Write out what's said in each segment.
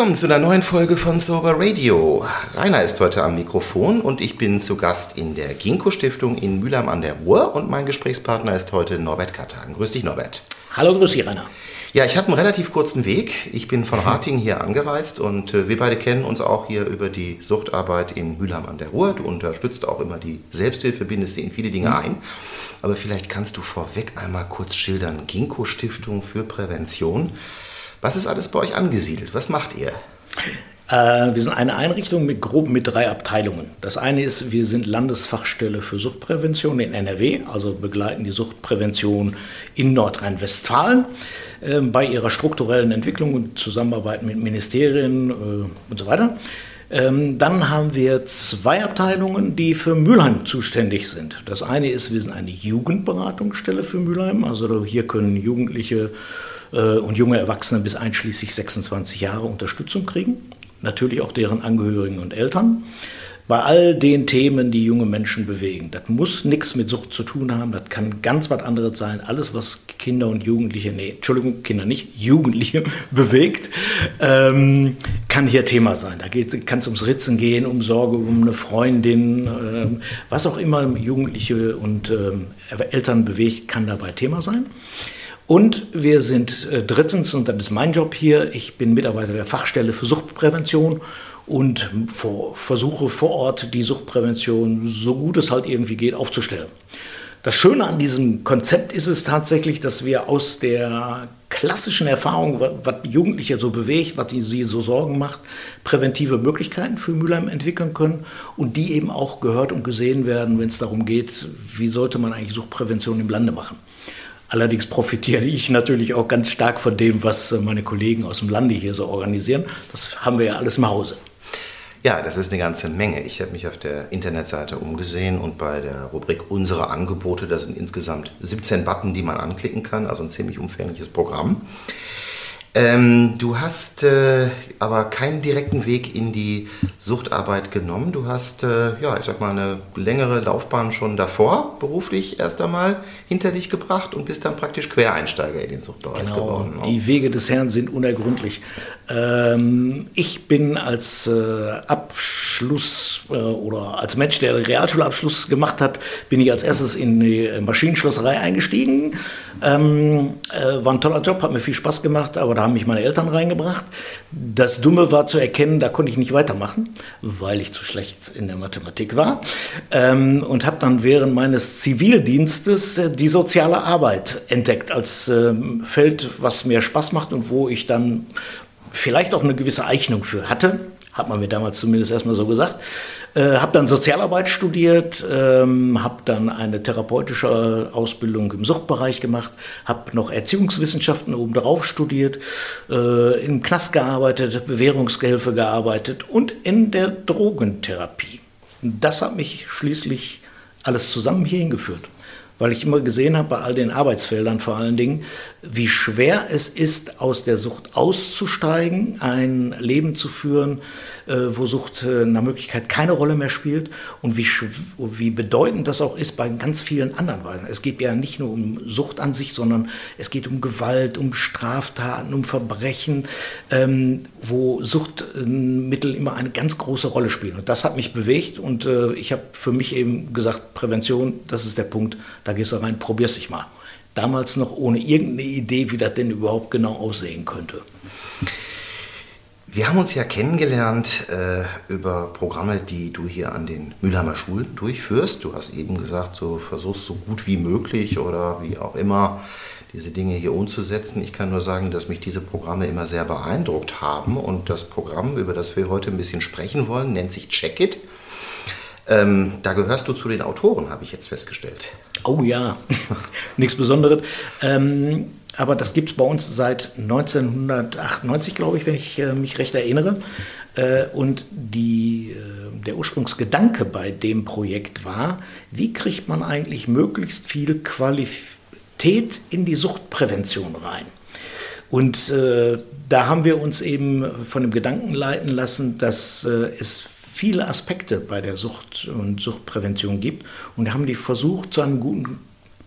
Willkommen zu einer neuen Folge von Sober Radio. Rainer ist heute am Mikrofon und ich bin zu Gast in der Ginkgo Stiftung in Mülheim an der Ruhr und mein Gesprächspartner ist heute Norbert Kattagen. Grüß dich, Norbert. Hallo, grüß dich, Rainer. Ja, ich habe einen relativ kurzen Weg. Ich bin von Rating hier angereist und äh, wir beide kennen uns auch hier über die Suchtarbeit in Mülheim an der Ruhr. Du unterstützt auch immer die Selbsthilfe, bindest sie in viele Dinge ein. Aber vielleicht kannst du vorweg einmal kurz schildern. Ginkgo Stiftung für Prävention. Was ist alles bei euch angesiedelt? Was macht ihr? Äh, wir sind eine Einrichtung mit grob mit drei Abteilungen. Das eine ist, wir sind Landesfachstelle für Suchtprävention in NRW, also begleiten die Suchtprävention in Nordrhein-Westfalen äh, bei ihrer strukturellen Entwicklung und Zusammenarbeit mit Ministerien äh, und so weiter. Ähm, dann haben wir zwei Abteilungen, die für Mülheim zuständig sind. Das eine ist, wir sind eine Jugendberatungsstelle für Mülheim. Also hier können Jugendliche und junge Erwachsene bis einschließlich 26 Jahre Unterstützung kriegen. Natürlich auch deren Angehörigen und Eltern. Bei all den Themen, die junge Menschen bewegen. Das muss nichts mit Sucht zu tun haben. Das kann ganz was anderes sein. Alles, was Kinder und Jugendliche, nee, Entschuldigung, Kinder nicht, Jugendliche bewegt, ähm, kann hier Thema sein. Da kann es ums Ritzen gehen, um Sorge um eine Freundin, äh, was auch immer Jugendliche und äh, Eltern bewegt, kann dabei Thema sein. Und wir sind äh, drittens, und das ist mein Job hier, ich bin Mitarbeiter der Fachstelle für Suchtprävention und versuche vor Ort die Suchtprävention so gut es halt irgendwie geht aufzustellen. Das Schöne an diesem Konzept ist es tatsächlich, dass wir aus der klassischen Erfahrung, was Jugendliche so bewegt, was sie so Sorgen macht, präventive Möglichkeiten für Mülheim entwickeln können und die eben auch gehört und gesehen werden, wenn es darum geht, wie sollte man eigentlich Suchtprävention im Lande machen. Allerdings profitiere ich natürlich auch ganz stark von dem, was äh, meine Kollegen aus dem Lande hier so organisieren. Das haben wir ja alles im Hause. Ja, das ist eine ganze Menge. Ich habe mich auf der Internetseite umgesehen und bei der Rubrik Unsere Angebote, da sind insgesamt 17 Button, die man anklicken kann, also ein ziemlich umfängliches Programm. Ähm, du hast äh, aber keinen direkten Weg in die Suchtarbeit genommen. Du hast, äh, ja, ich sag mal, eine längere Laufbahn schon davor, beruflich erst einmal hinter dich gebracht und bist dann praktisch Quereinsteiger in den Suchtbereich genau, geworden. Ne? Die Wege des Herrn sind unergründlich. Ähm, ich bin als äh, Abschluss äh, oder als Mensch, der den Realschulabschluss gemacht hat, bin ich als erstes in die Maschinenschlosserei eingestiegen. Ähm, äh, war ein toller Job, hat mir viel Spaß gemacht, aber da haben mich meine Eltern reingebracht. Das Dumme war zu erkennen, da konnte ich nicht weitermachen, weil ich zu schlecht in der Mathematik war. Ähm, und habe dann während meines Zivildienstes äh, die soziale Arbeit entdeckt als ähm, Feld, was mir Spaß macht und wo ich dann vielleicht auch eine gewisse Eignung für hatte. Hat man mir damals zumindest erstmal so gesagt. Äh, habe dann Sozialarbeit studiert, ähm, habe dann eine therapeutische Ausbildung im Suchtbereich gemacht, habe noch Erziehungswissenschaften obendrauf studiert, äh, im Knast gearbeitet, Bewährungsgehilfe gearbeitet und in der Drogentherapie. Das hat mich schließlich alles zusammen hier hingeführt weil ich immer gesehen habe, bei all den Arbeitsfeldern vor allen Dingen, wie schwer es ist, aus der Sucht auszusteigen, ein Leben zu führen, äh, wo Sucht äh, nach Möglichkeit keine Rolle mehr spielt und wie, wie bedeutend das auch ist bei ganz vielen anderen Weisen. Es geht ja nicht nur um Sucht an sich, sondern es geht um Gewalt, um Straftaten, um Verbrechen, ähm, wo Suchtmittel immer eine ganz große Rolle spielen. Und das hat mich bewegt und äh, ich habe für mich eben gesagt, Prävention, das ist der Punkt, da gehst du rein, probier's dich mal. Damals noch ohne irgendeine Idee, wie das denn überhaupt genau aussehen könnte. Wir haben uns ja kennengelernt äh, über Programme, die du hier an den Mülheimer Schulen durchführst. Du hast eben gesagt, du versuchst so gut wie möglich oder wie auch immer diese Dinge hier umzusetzen. Ich kann nur sagen, dass mich diese Programme immer sehr beeindruckt haben. Und das Programm, über das wir heute ein bisschen sprechen wollen, nennt sich Check It. Ähm, da gehörst du zu den Autoren, habe ich jetzt festgestellt. Oh ja, nichts Besonderes. Ähm, aber das gibt es bei uns seit 1998, glaube ich, wenn ich äh, mich recht erinnere. Äh, und die, äh, der Ursprungsgedanke bei dem Projekt war, wie kriegt man eigentlich möglichst viel Qualität in die Suchtprävention rein? Und äh, da haben wir uns eben von dem Gedanken leiten lassen, dass äh, es viele Aspekte bei der Sucht und Suchtprävention gibt und haben die versucht, zu einem guten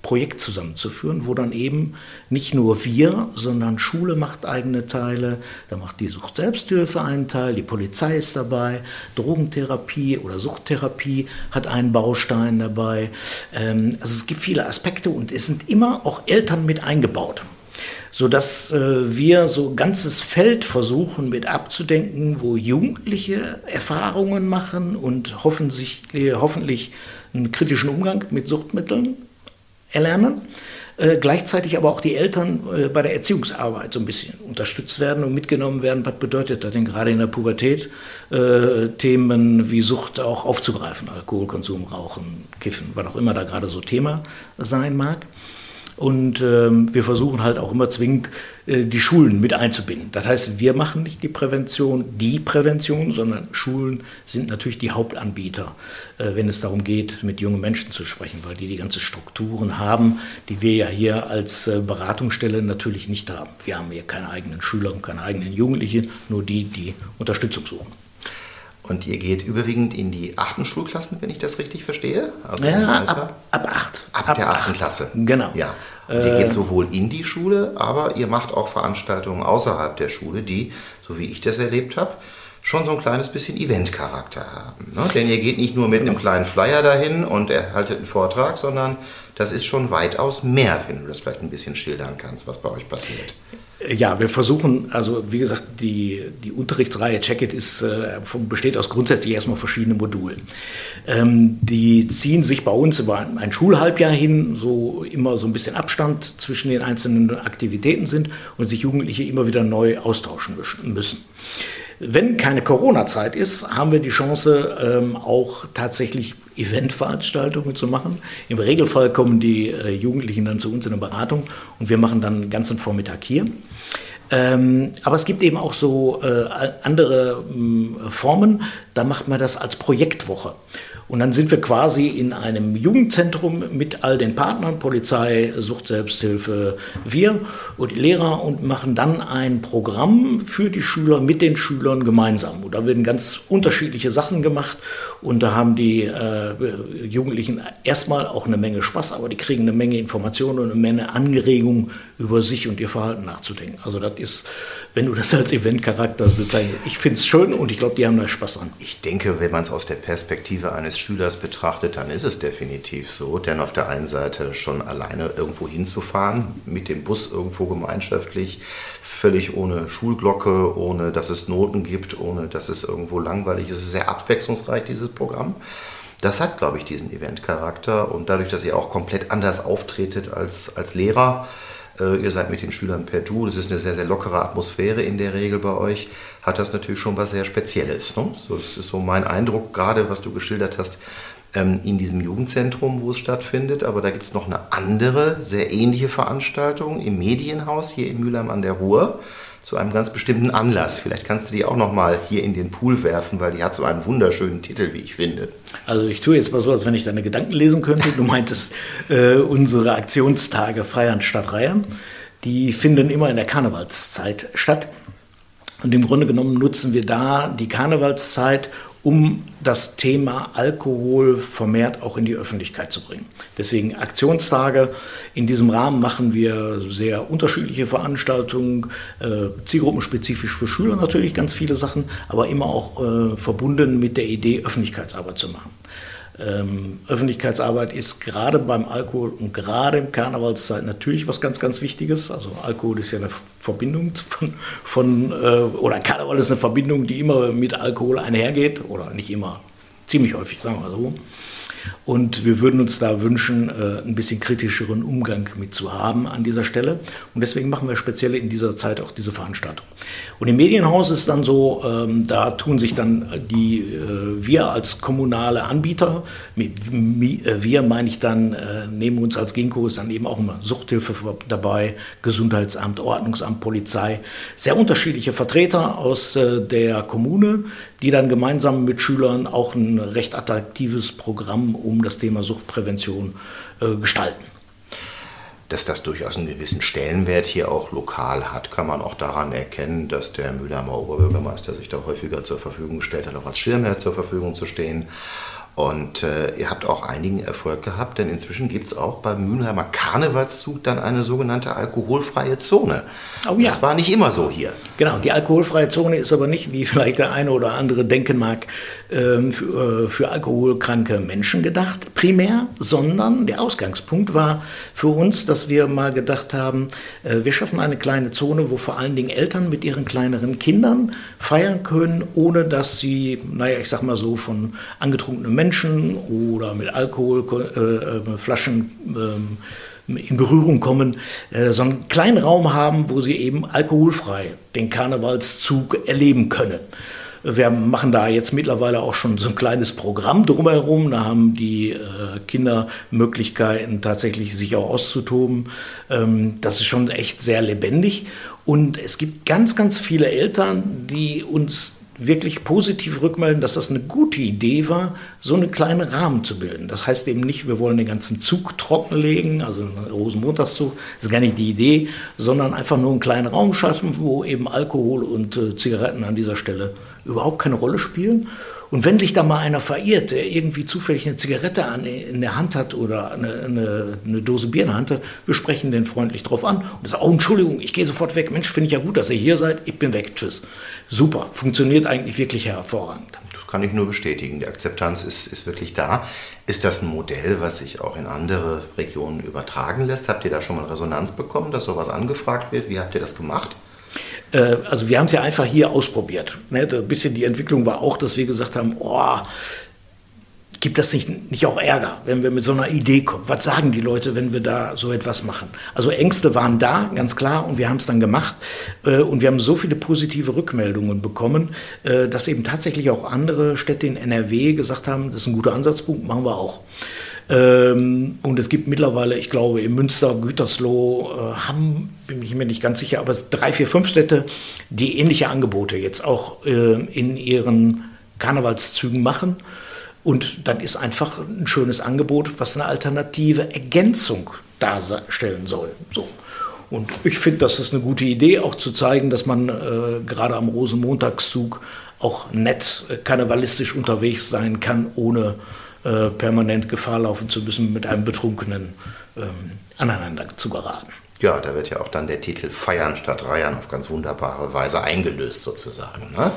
Projekt zusammenzuführen, wo dann eben nicht nur wir, sondern Schule macht eigene Teile, da macht die Sucht-Selbsthilfe einen Teil, die Polizei ist dabei, Drogentherapie oder Suchttherapie hat einen Baustein dabei. Ähm, also es gibt viele Aspekte und es sind immer auch Eltern mit eingebaut sodass äh, wir so ein ganzes Feld versuchen mit abzudenken, wo Jugendliche Erfahrungen machen und hoffentlich, hoffentlich einen kritischen Umgang mit Suchtmitteln erlernen. Äh, gleichzeitig aber auch die Eltern äh, bei der Erziehungsarbeit so ein bisschen unterstützt werden und mitgenommen werden. Was bedeutet das denn gerade in der Pubertät, äh, Themen wie Sucht auch aufzugreifen, Alkoholkonsum, Rauchen, Kiffen, was auch immer da gerade so Thema sein mag. Und ähm, wir versuchen halt auch immer zwingend äh, die Schulen mit einzubinden. Das heißt, wir machen nicht die Prävention, die Prävention, sondern Schulen sind natürlich die Hauptanbieter, äh, wenn es darum geht, mit jungen Menschen zu sprechen, weil die die ganzen Strukturen haben, die wir ja hier als äh, Beratungsstelle natürlich nicht haben. Wir haben hier keine eigenen Schüler und keine eigenen Jugendlichen, nur die, die Unterstützung suchen. Und ihr geht überwiegend in die achten Schulklassen, wenn ich das richtig verstehe? Also ja, ab, ab acht. Ab, ab der achten acht. Klasse. Genau. Ja. Und ihr geht sowohl in die Schule, aber ihr macht auch Veranstaltungen außerhalb der Schule, die, so wie ich das erlebt habe, schon so ein kleines bisschen Eventcharakter haben. Ne? Denn ihr geht nicht nur mit einem kleinen Flyer dahin und erhaltet einen Vortrag, sondern das ist schon weitaus mehr, wenn du das vielleicht ein bisschen schildern kannst, was bei euch passiert. Ja, wir versuchen, also wie gesagt, die, die Unterrichtsreihe Check-It äh, besteht aus grundsätzlich erstmal verschiedenen Modulen. Ähm, die ziehen sich bei uns über ein, ein, Schulhalbjahr hin, so immer so ein bisschen Abstand zwischen den einzelnen Aktivitäten sind und sich Jugendliche immer wieder neu austauschen müssen. Wenn keine Corona-Zeit ist, haben wir die Chance, ähm, auch tatsächlich Eventveranstaltungen zu machen. Im Regelfall kommen die äh, Jugendlichen dann zu uns in der Beratung und wir machen dann den ganzen Vormittag hier. Ähm, aber es gibt eben auch so äh, andere äh, Formen, da macht man das als Projektwoche. Und dann sind wir quasi in einem Jugendzentrum mit all den Partnern, Polizei, Sucht, Selbsthilfe, wir und Lehrer und machen dann ein Programm für die Schüler mit den Schülern gemeinsam. Und da werden ganz unterschiedliche Sachen gemacht und da haben die äh, Jugendlichen erstmal auch eine Menge Spaß, aber die kriegen eine Menge Informationen und eine Menge Anregungen über sich und ihr Verhalten nachzudenken. Also das ist, wenn du das als Eventcharakter bezeichnest, ich finde es schön und ich glaube, die haben da Spaß dran. Ich denke, wenn man es aus der Perspektive eines Schülers betrachtet, dann ist es definitiv so. Denn auf der einen Seite schon alleine irgendwo hinzufahren, mit dem Bus irgendwo gemeinschaftlich, völlig ohne Schulglocke, ohne dass es Noten gibt, ohne dass es irgendwo langweilig ist. Es ist sehr abwechslungsreich, dieses Programm. Das hat, glaube ich, diesen Eventcharakter und dadurch, dass ihr auch komplett anders auftretet als, als Lehrer, äh, ihr seid mit den Schülern per Du, das ist eine sehr, sehr lockere Atmosphäre in der Regel bei euch, hat das natürlich schon was sehr Spezielles. Ne? So, das ist so mein Eindruck, gerade was du geschildert hast, ähm, in diesem Jugendzentrum, wo es stattfindet. Aber da gibt es noch eine andere, sehr ähnliche Veranstaltung im Medienhaus hier in Mülheim an der Ruhr zu einem ganz bestimmten Anlass. Vielleicht kannst du die auch noch mal hier in den Pool werfen, weil die hat so einen wunderschönen Titel, wie ich finde. Also ich tue jetzt mal so, als wenn ich deine Gedanken lesen könnte. Du meintest äh, unsere Aktionstage Feiern statt Reihen. Die finden immer in der Karnevalszeit statt. Und im Grunde genommen nutzen wir da die Karnevalszeit, um das Thema Alkohol vermehrt auch in die Öffentlichkeit zu bringen. Deswegen Aktionstage. In diesem Rahmen machen wir sehr unterschiedliche Veranstaltungen, äh, zielgruppenspezifisch für Schüler natürlich ganz viele Sachen, aber immer auch äh, verbunden mit der Idee, Öffentlichkeitsarbeit zu machen. Ähm, Öffentlichkeitsarbeit ist gerade beim Alkohol und gerade im Karnevalszeit natürlich was ganz, ganz Wichtiges. Also Alkohol ist ja eine Verbindung von, von äh, oder Karneval ist eine Verbindung, die immer mit Alkohol einhergeht oder nicht immer, ziemlich häufig, sagen wir so. Und wir würden uns da wünschen, äh, ein bisschen kritischeren Umgang mit zu haben an dieser Stelle. Und deswegen machen wir speziell in dieser Zeit auch diese Veranstaltung. Und im Medienhaus ist dann so, ähm, da tun sich dann die, äh, wir als kommunale Anbieter, äh, wir meine ich dann, nehmen uns als Ginkgo ist dann eben auch immer Suchthilfe dabei, Gesundheitsamt, Ordnungsamt, Polizei, sehr unterschiedliche Vertreter aus der Kommune, die dann gemeinsam mit Schülern auch ein recht attraktives Programm um das Thema Suchtprävention äh, gestalten. Dass das durchaus einen gewissen Stellenwert hier auch lokal hat, kann man auch daran erkennen, dass der Mülheimer Oberbürgermeister sich da häufiger zur Verfügung gestellt hat, auch als Schirmherr zur Verfügung zu stehen Und äh, ihr habt auch einigen Erfolg gehabt, denn inzwischen gibt es auch beim Mülheimer Karnevalszug dann eine sogenannte alkoholfreie Zone. Oh ja. Das war nicht immer so hier. Genau, die alkoholfreie Zone ist aber nicht, wie vielleicht der eine oder andere denken mag, ähm, für, äh, für alkoholkranke Menschen gedacht, primär, sondern der Ausgangspunkt war für uns, dass wir mal gedacht haben, äh, wir schaffen eine kleine Zone, wo vor allen Dingen Eltern mit ihren kleineren Kindern feiern können, ohne dass sie, naja, ich sag mal so, von angetrunkenen Menschen oder mit Alkoholflaschen äh, äh, in Berührung kommen, äh, so einen kleinen Raum haben, wo sie eben alkoholfrei den Karnevalszug erleben können. Wir machen da jetzt mittlerweile auch schon so ein kleines Programm drumherum. Da haben die Kinder Möglichkeiten, tatsächlich sich auch auszutoben. Ähm, das ist schon echt sehr lebendig. Und es gibt ganz, ganz viele Eltern, die uns wirklich positiv rückmelden, dass das eine gute Idee war, so einen kleinen Rahmen zu bilden. Das heißt eben nicht, wir wollen den ganzen Zug trockenlegen, also einen Rosenmontagszug, ist gar nicht die Idee, sondern einfach nur einen kleinen Raum schaffen, wo eben Alkohol und äh, Zigaretten an dieser Stelle überhaupt keine Rolle spielen. Und wenn sich da mal einer verirrt, der irgendwie zufällig eine Zigarette an, in der Hand hat oder eine, eine, eine, Dose Bier in der Hand hat, wir sprechen den freundlich drauf an und sagen, oh Entschuldigung, ich gehe sofort weg. Mensch, finde ich ja gut, dass ihr hier seid, ich bin weg, tschüss. Super, funktioniert eigentlich wirklich hervorragend. Das kann ich nur bestätigen, die Akzeptanz ist, ist wirklich da. Ist das ein Modell, was sich auch in andere Regionen übertragen lässt? Habt ihr da schon mal Resonanz bekommen, dass sowas angefragt wird? Wie habt ihr das gemacht? Äh, also wir haben es ja einfach hier ausprobiert. Ne? Ein bisschen die Entwicklung war auch, dass wir gesagt haben, oh, gibt das nicht, nicht auch Ärger, wenn wir mit so einer Idee kommen? Was sagen die Leute, wenn wir da so etwas machen? Also Ängste waren da, ganz klar, und wir haben es dann gemacht. Äh, und wir haben so viele positive Rückmeldungen bekommen, äh, dass eben tatsächlich auch andere Städte in NRW gesagt haben, das ist ein guter Ansatzpunkt, machen wir auch. Ähm, und es gibt mittlerweile, ich glaube, in Münster, Gütersloh, äh, haben, bin ich mir nicht ganz sicher, aber drei, vier, fünf Städte, die ähnliche Angebote jetzt auch äh, in ihren Karnevalszügen machen. Und dann ist einfach ein schönes Angebot, was eine alternative Ergänzung darstellen soll. So. Und ich finde, das ist eine gute Idee, auch zu zeigen, dass man äh, gerade am Rosenmontagszug auch nett äh, karnevalistisch unterwegs sein kann, ohne äh, permanent Gefahr laufen zu müssen, mit einem Betrunkenen ähm, aneinander zu geraten. Ja, da wird ja auch dann der Titel Feiern statt Reiern auf ganz wunderbare Weise eingelöst sozusagen. Ne?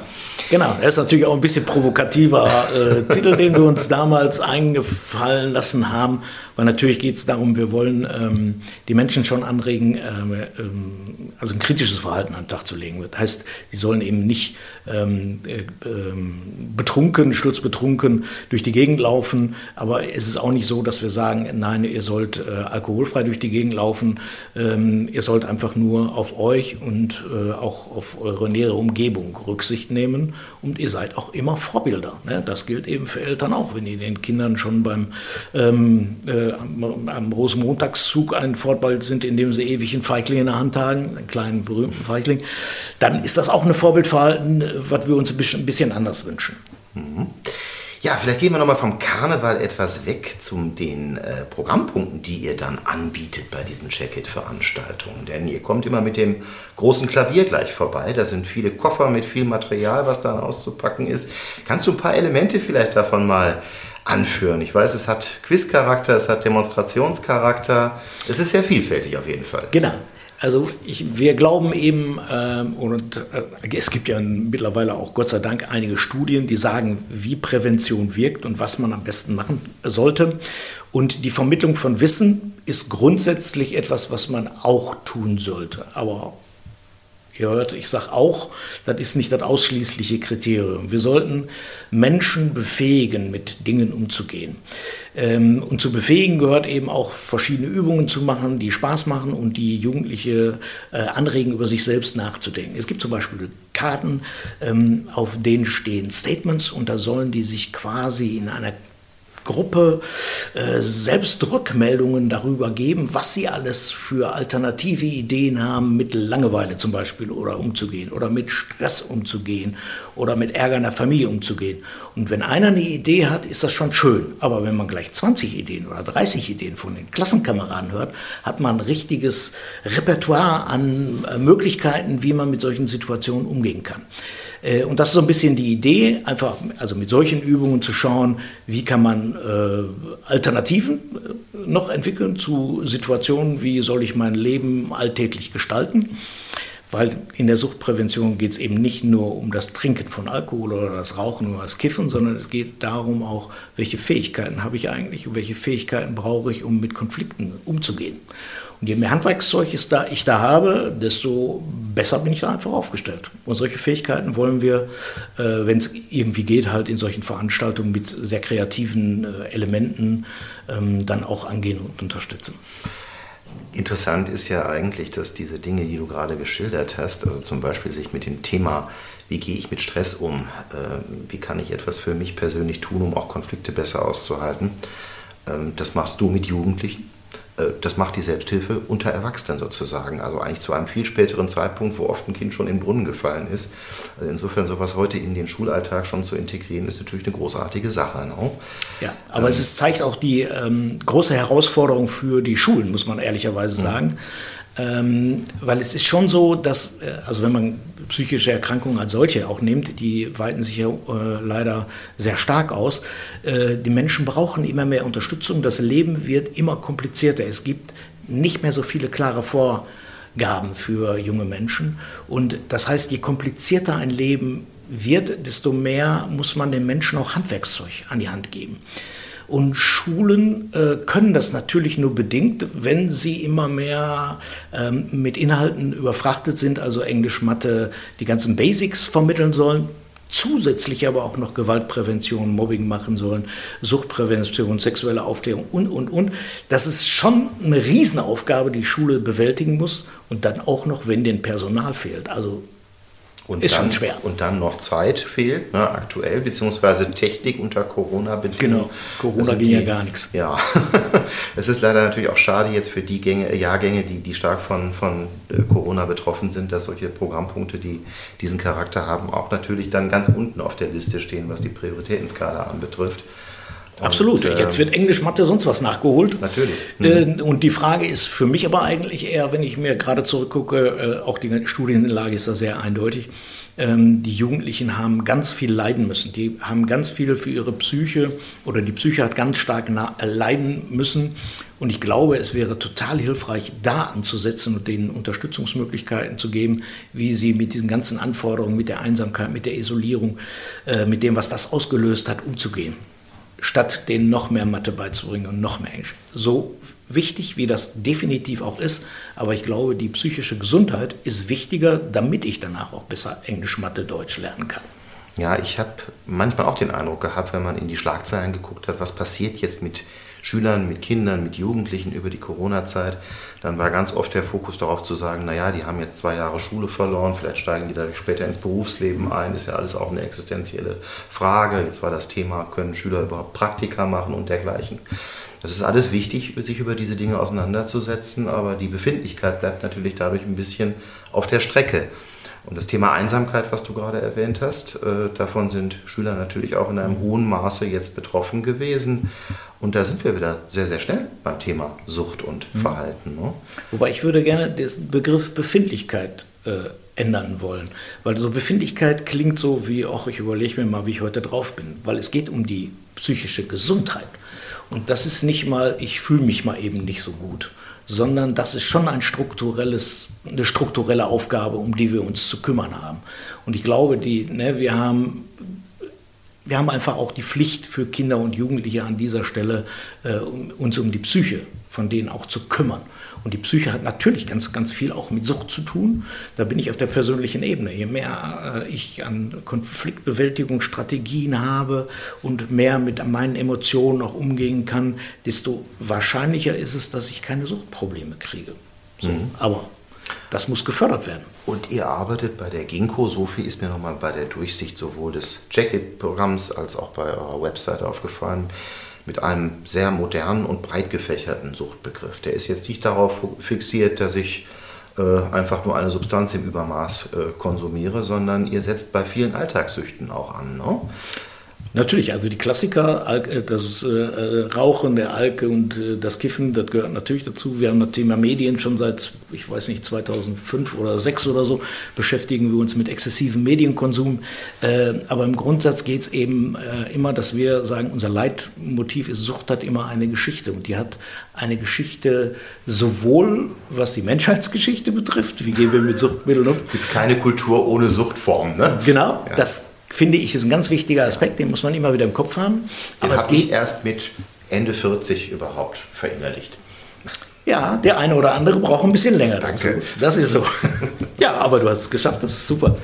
Genau, er ist natürlich auch ein bisschen provokativer äh, Titel, den wir uns damals eingefallen lassen haben, weil natürlich geht es darum, wir wollen ähm, die Menschen schon anregen, ähm, ähm, also ein kritisches Verhalten an den Tag zu legen. Das heißt, sie sollen eben nicht ähm, äh, ähm, betrunken, sturzbetrunken durch die Gegend laufen. Aber es ist auch nicht so, dass wir sagen, nein, ihr sollt äh, alkoholfrei durch die Gegend laufen. Ähm, ihr sollt einfach nur auf euch und äh, auch auf eure nähere Umgebung Rücksicht nehmen. Und ihr seid auch immer Vorbilder. Ne? Das gilt eben für Eltern auch, wenn ihr den Kindern schon beim ähm, äh, am, am Rosenmontagszug ein Fortball sind, in dem sie ewig einen Feigling in der Hand haben, einen kleinen berühmten Feigling, dann ist das auch ein Vorbildverhalten, was wir uns ein bisschen anders wünschen. Mhm. Ja, vielleicht gehen wir nochmal vom Karneval etwas weg zu den äh, Programmpunkten, die ihr dann anbietet bei diesen Check-It-Veranstaltungen. Denn ihr kommt immer mit dem großen Klavier gleich vorbei. Da sind viele Koffer mit viel Material, was dann auszupacken ist. Kannst du ein paar Elemente vielleicht davon mal anführen. Ich weiß, es hat Quizcharakter, es hat Demonstrationscharakter. Es ist sehr vielfältig auf jeden Fall. Genau. Also ich, wir glauben eben, äh, und äh, es gibt ja mittlerweile auch Gott sei Dank einige Studien, die sagen, wie Prävention wirkt und was man am besten machen sollte. Und die Vermittlung von Wissen ist grundsätzlich etwas, was man auch tun sollte. Aber Ihr hört, ich sage auch, das ist nicht das ausschließliche Kriterium. Wir sollten Menschen befähigen, mit Dingen umzugehen. Ähm, und zu befähigen gehört eben auch verschiedene Übungen zu machen, die Spaß machen und die Jugendliche äh, anregen, über sich selbst nachzudenken. Es gibt zum Beispiel Karten, ähm, auf denen stehen Statements und da sollen die sich quasi in einer Gruppe äh, selbst Rückmeldungen darüber geben, was sie alles für alternative Ideen haben, mit Langeweile zum Beispiel oder umzugehen oder mit Stress umzugehen oder mit Ärger in der Familie umzugehen. Und wenn einer eine Idee hat, ist das schon schön. Aber wenn man gleich 20 Ideen oder 30 Ideen von den Klassenkameraden hört, hat man ein richtiges Repertoire an äh, Möglichkeiten, wie man mit solchen Situationen umgehen kann. Äh, und das ist so ein bisschen die Idee, einfach also mit solchen Übungen zu schauen, wie kann man äh, Alternativen äh, noch entwickeln zu Situationen, wie soll ich mein Leben alltäglich gestalten. Weil in der Suchtprävention geht es eben nicht nur um das Trinken von Alkohol oder das Rauchen oder das Kiffen, sondern es geht darum auch, welche Fähigkeiten habe ich eigentlich und welche Fähigkeiten brauche ich, um mit Konflikten umzugehen. Und je mehr Handwerkszeug ich da, habe, desto besser bin ich da einfach aufgestellt. Und solche Fähigkeiten wollen wir, äh, wenn es irgendwie geht, halt in solchen Veranstaltungen mit sehr kreativen äh, Elementen ähm, dann auch angehen und unterstützen. Interessant ist ja eigentlich, dass diese Dinge, die du gerade geschildert hast, also zum Beispiel sich mit dem Thema, wie gehe ich mit Stress um, äh, wie kann ich etwas für mich persönlich tun, um auch Konflikte besser auszuhalten, ähm, das machst du mit Jugendlichen. Äh, das macht die Selbsthilfe unter Erwachsenen sozusagen. Also eigentlich zu einem viel späteren Zeitpunkt, wo oft ein Kind schon in den Brunnen gefallen ist. Also insofern sowas heute in den Schulalltag schon zu integrieren, ist natürlich eine großartige Sache. Ne? Ja, aber ähm, es zeigt auch die ähm, große Herausforderung für die Schulen, muss man ehrlicherweise mhm. sagen. Ähm, weil es ist schon so, dass, äh, also wenn man psychische Erkrankungen als solche auch nimmt, die weiten sich ja äh, leider sehr stark aus, äh, die Menschen brauchen immer mehr Unterstützung, das Leben wird immer komplizierter. Es gibt nicht mehr so viele klare Vorgaben für junge Menschen. Und das heißt, je komplizierter ein Leben wird, desto mehr muss man den Menschen auch Handwerkszeug an die Hand geben. Und Schulen äh, können das natürlich nur bedingt, wenn sie immer mehr ähm, mit Inhalten überfrachtet sind, also Englisch, Mathe, die ganzen Basics vermitteln sollen zusätzlich aber auch noch Gewaltprävention, Mobbing machen sollen, Suchtprävention, sexuelle Aufklärung und, und, und. Das ist schon eine Riesenaufgabe, die Schule bewältigen muss und dann auch noch, wenn den Personal fehlt. Also und ist dann, schon schwer. Und dann noch Zeit fehlt, ne, aktuell, beziehungsweise Technik unter Corona-Bedingungen. Genau, Corona ging ja gar nichts. Ja, es ist leider natürlich auch schade jetzt für die Gänge, Jahrgänge, die, die stark von, von äh, Corona betroffen sind, dass solche Programmpunkte, die diesen Charakter haben, auch natürlich dann ganz unten auf der Liste stehen, was die Prioritätenskala anbetrifft. Absolut. Und, äh, Jetzt wird Englisch, Mathe, sonst was nachgeholt. Natürlich. Mhm. Äh, und die Frage ist für mich aber eigentlich eher, wenn ich mir gerade zurückgucke, äh, auch die Studienlage ist da sehr eindeutig. Ähm, die Jugendlichen haben ganz viel leiden müssen. Die haben ganz viel für ihre Psyche oder die Psyche hat ganz stark leiden müssen. Und ich glaube, es wäre total hilfreich, da anzusetzen und denen Unterstützungsmöglichkeiten zu geben, wie sie mit diesen ganzen Anforderungen, mit der Einsamkeit, mit der Isolierung, mit dem, was das ausgelöst hat, umzugehen statt denen noch mehr Mathe beizubringen und noch mehr Englisch. So wichtig, wie das definitiv auch ist, aber ich glaube, die psychische Gesundheit ist wichtiger, damit ich danach auch besser Englisch, Mathe, Deutsch lernen kann. Ja, ich habe manchmal auch den Eindruck gehabt, wenn man in die Schlagzeilen geguckt hat, was passiert jetzt mit Schülern, mit Kindern, mit Jugendlichen über die Corona-Zeit, dann war ganz oft der Fokus darauf zu sagen, naja, die haben jetzt zwei Jahre Schule verloren, vielleicht steigen die dadurch später ins Berufsleben ein, ist ja alles auch eine existenzielle Frage. Jetzt war das Thema, können Schüler überhaupt Praktika machen und dergleichen. Das ist alles wichtig, sich über diese Dinge auseinanderzusetzen, aber die Befindlichkeit bleibt natürlich dadurch ein bisschen auf der Strecke. Und das Thema Einsamkeit, was du gerade erwähnt hast, äh, davon sind Schüler natürlich auch in einem hohen Maße jetzt betroffen gewesen. Und da sind wir wieder sehr, sehr schnell beim Thema Sucht und mhm. Verhalten. Ne? Wobei ich würde gerne den Begriff Befindlichkeit äh, ändern wollen. Weil so Befindlichkeit klingt so wie, ach, ich überlege mir mal, wie ich heute drauf bin. Weil es geht um die psychische Gesundheit. Und das ist nicht mal, ich fühle mich mal eben nicht so gut sondern das ist schon ein strukturelles, eine strukturelle Aufgabe, um die wir uns zu kümmern haben. Und ich glaube, die, ne, wir, haben, wir haben einfach auch die Pflicht für Kinder und Jugendliche an dieser Stelle, äh, uns um die Psyche von denen auch zu kümmern. Und die Psyche hat natürlich ganz, ganz viel auch mit Sucht zu tun. Da bin ich auf der persönlichen Ebene. Je mehr äh, ich an Konfliktbewältigungsstrategien habe und mehr mit meinen Emotionen auch umgehen kann, desto wahrscheinlicher ist es, dass ich keine Suchtprobleme kriege. So. Mhm. Aber das muss gefördert werden. Und ihr arbeitet bei der Ginkgo, so viel ist mir nochmal bei der Durchsicht sowohl des Jacket-Programms als auch bei eurer Website aufgefallen mit einem sehr modernen und breit gefächerten Suchtbegriff. Der ist jetzt nicht darauf fixiert, dass ich äh, einfach nur eine Substanz im Übermaß äh, konsumiere, sondern ihr setzt bei vielen Alltagssüchten auch an. Ne? Natürlich, also die Klassiker, äh, das äh, Rauchen, der Alke und äh, das Kiffen, das gehört natürlich dazu. Wir haben das Thema Medien schon seit, ich weiß nicht, 2005 oder 2006 oder so, beschäftigen wir uns mit exzessivem Medienkonsum. Äh, aber im Grundsatz geht es eben äh, immer, dass wir sagen, unser Leitmotiv ist, Sucht hat immer eine Geschichte. Und die hat eine Geschichte sowohl, was die Menschheitsgeschichte betrifft, wie gehen wir mit Suchtmitteln um. Es gibt keine Kultur ohne Suchtform. Ne? Genau, ja. das finde ich, ist ein ganz wichtiger Aspekt, den muss man immer wieder im Kopf haben. Den Aber es geht ich erst mit Ende 40 überhaupt verinnerlicht. Ja, der eine oder andere braucht ein bisschen länger dazu. Danke. Das ist so. ja, aber du hast es geschafft, das ist super.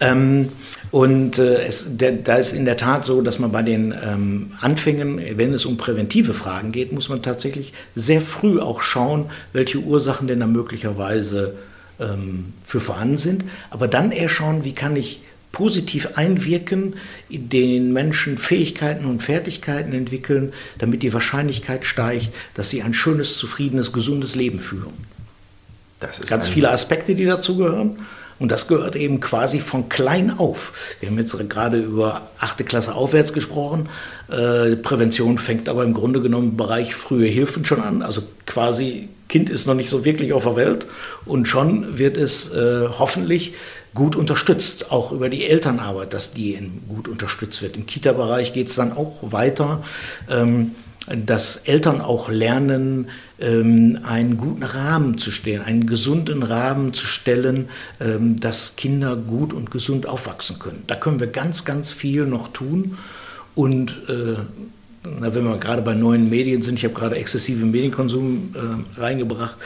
Ähm, und äh, es, der, da ist in der Tat so, dass man bei den ähm, Anfängen, wenn es um präventive Fragen geht, muss man tatsächlich sehr früh auch schauen, welche Ursachen denn da möglicherweise ähm, für vorhanden sind. Aber dann eher schauen, wie kann ich positiv einwirken, den Menschen Fähigkeiten und Fertigkeiten entwickeln, damit die Wahrscheinlichkeit steigt, dass sie ein schönes, zufriedenes, gesundes Leben führen. Ganz viele Aspekte, die dazu gehören. Und das gehört eben quasi von klein auf. Wir haben jetzt gerade über achte Klasse aufwärts gesprochen. Äh, Prävention fängt aber im Grunde genommen im Bereich frühe Hilfen schon an. Also quasi Kind ist noch nicht so wirklich auf der Welt und schon wird es äh, hoffentlich gut unterstützt, auch über die Elternarbeit, dass die gut unterstützt wird. Im Kita-Bereich geht es dann auch weiter, ähm, dass Eltern auch lernen, ähm, einen guten Rahmen zu stellen, einen gesunden Rahmen zu stellen, ähm, dass Kinder gut und gesund aufwachsen können. Da können wir ganz, ganz viel noch tun und äh, na, wenn wir gerade bei neuen Medien sind, ich habe gerade exzessiven Medienkonsum äh, reingebracht,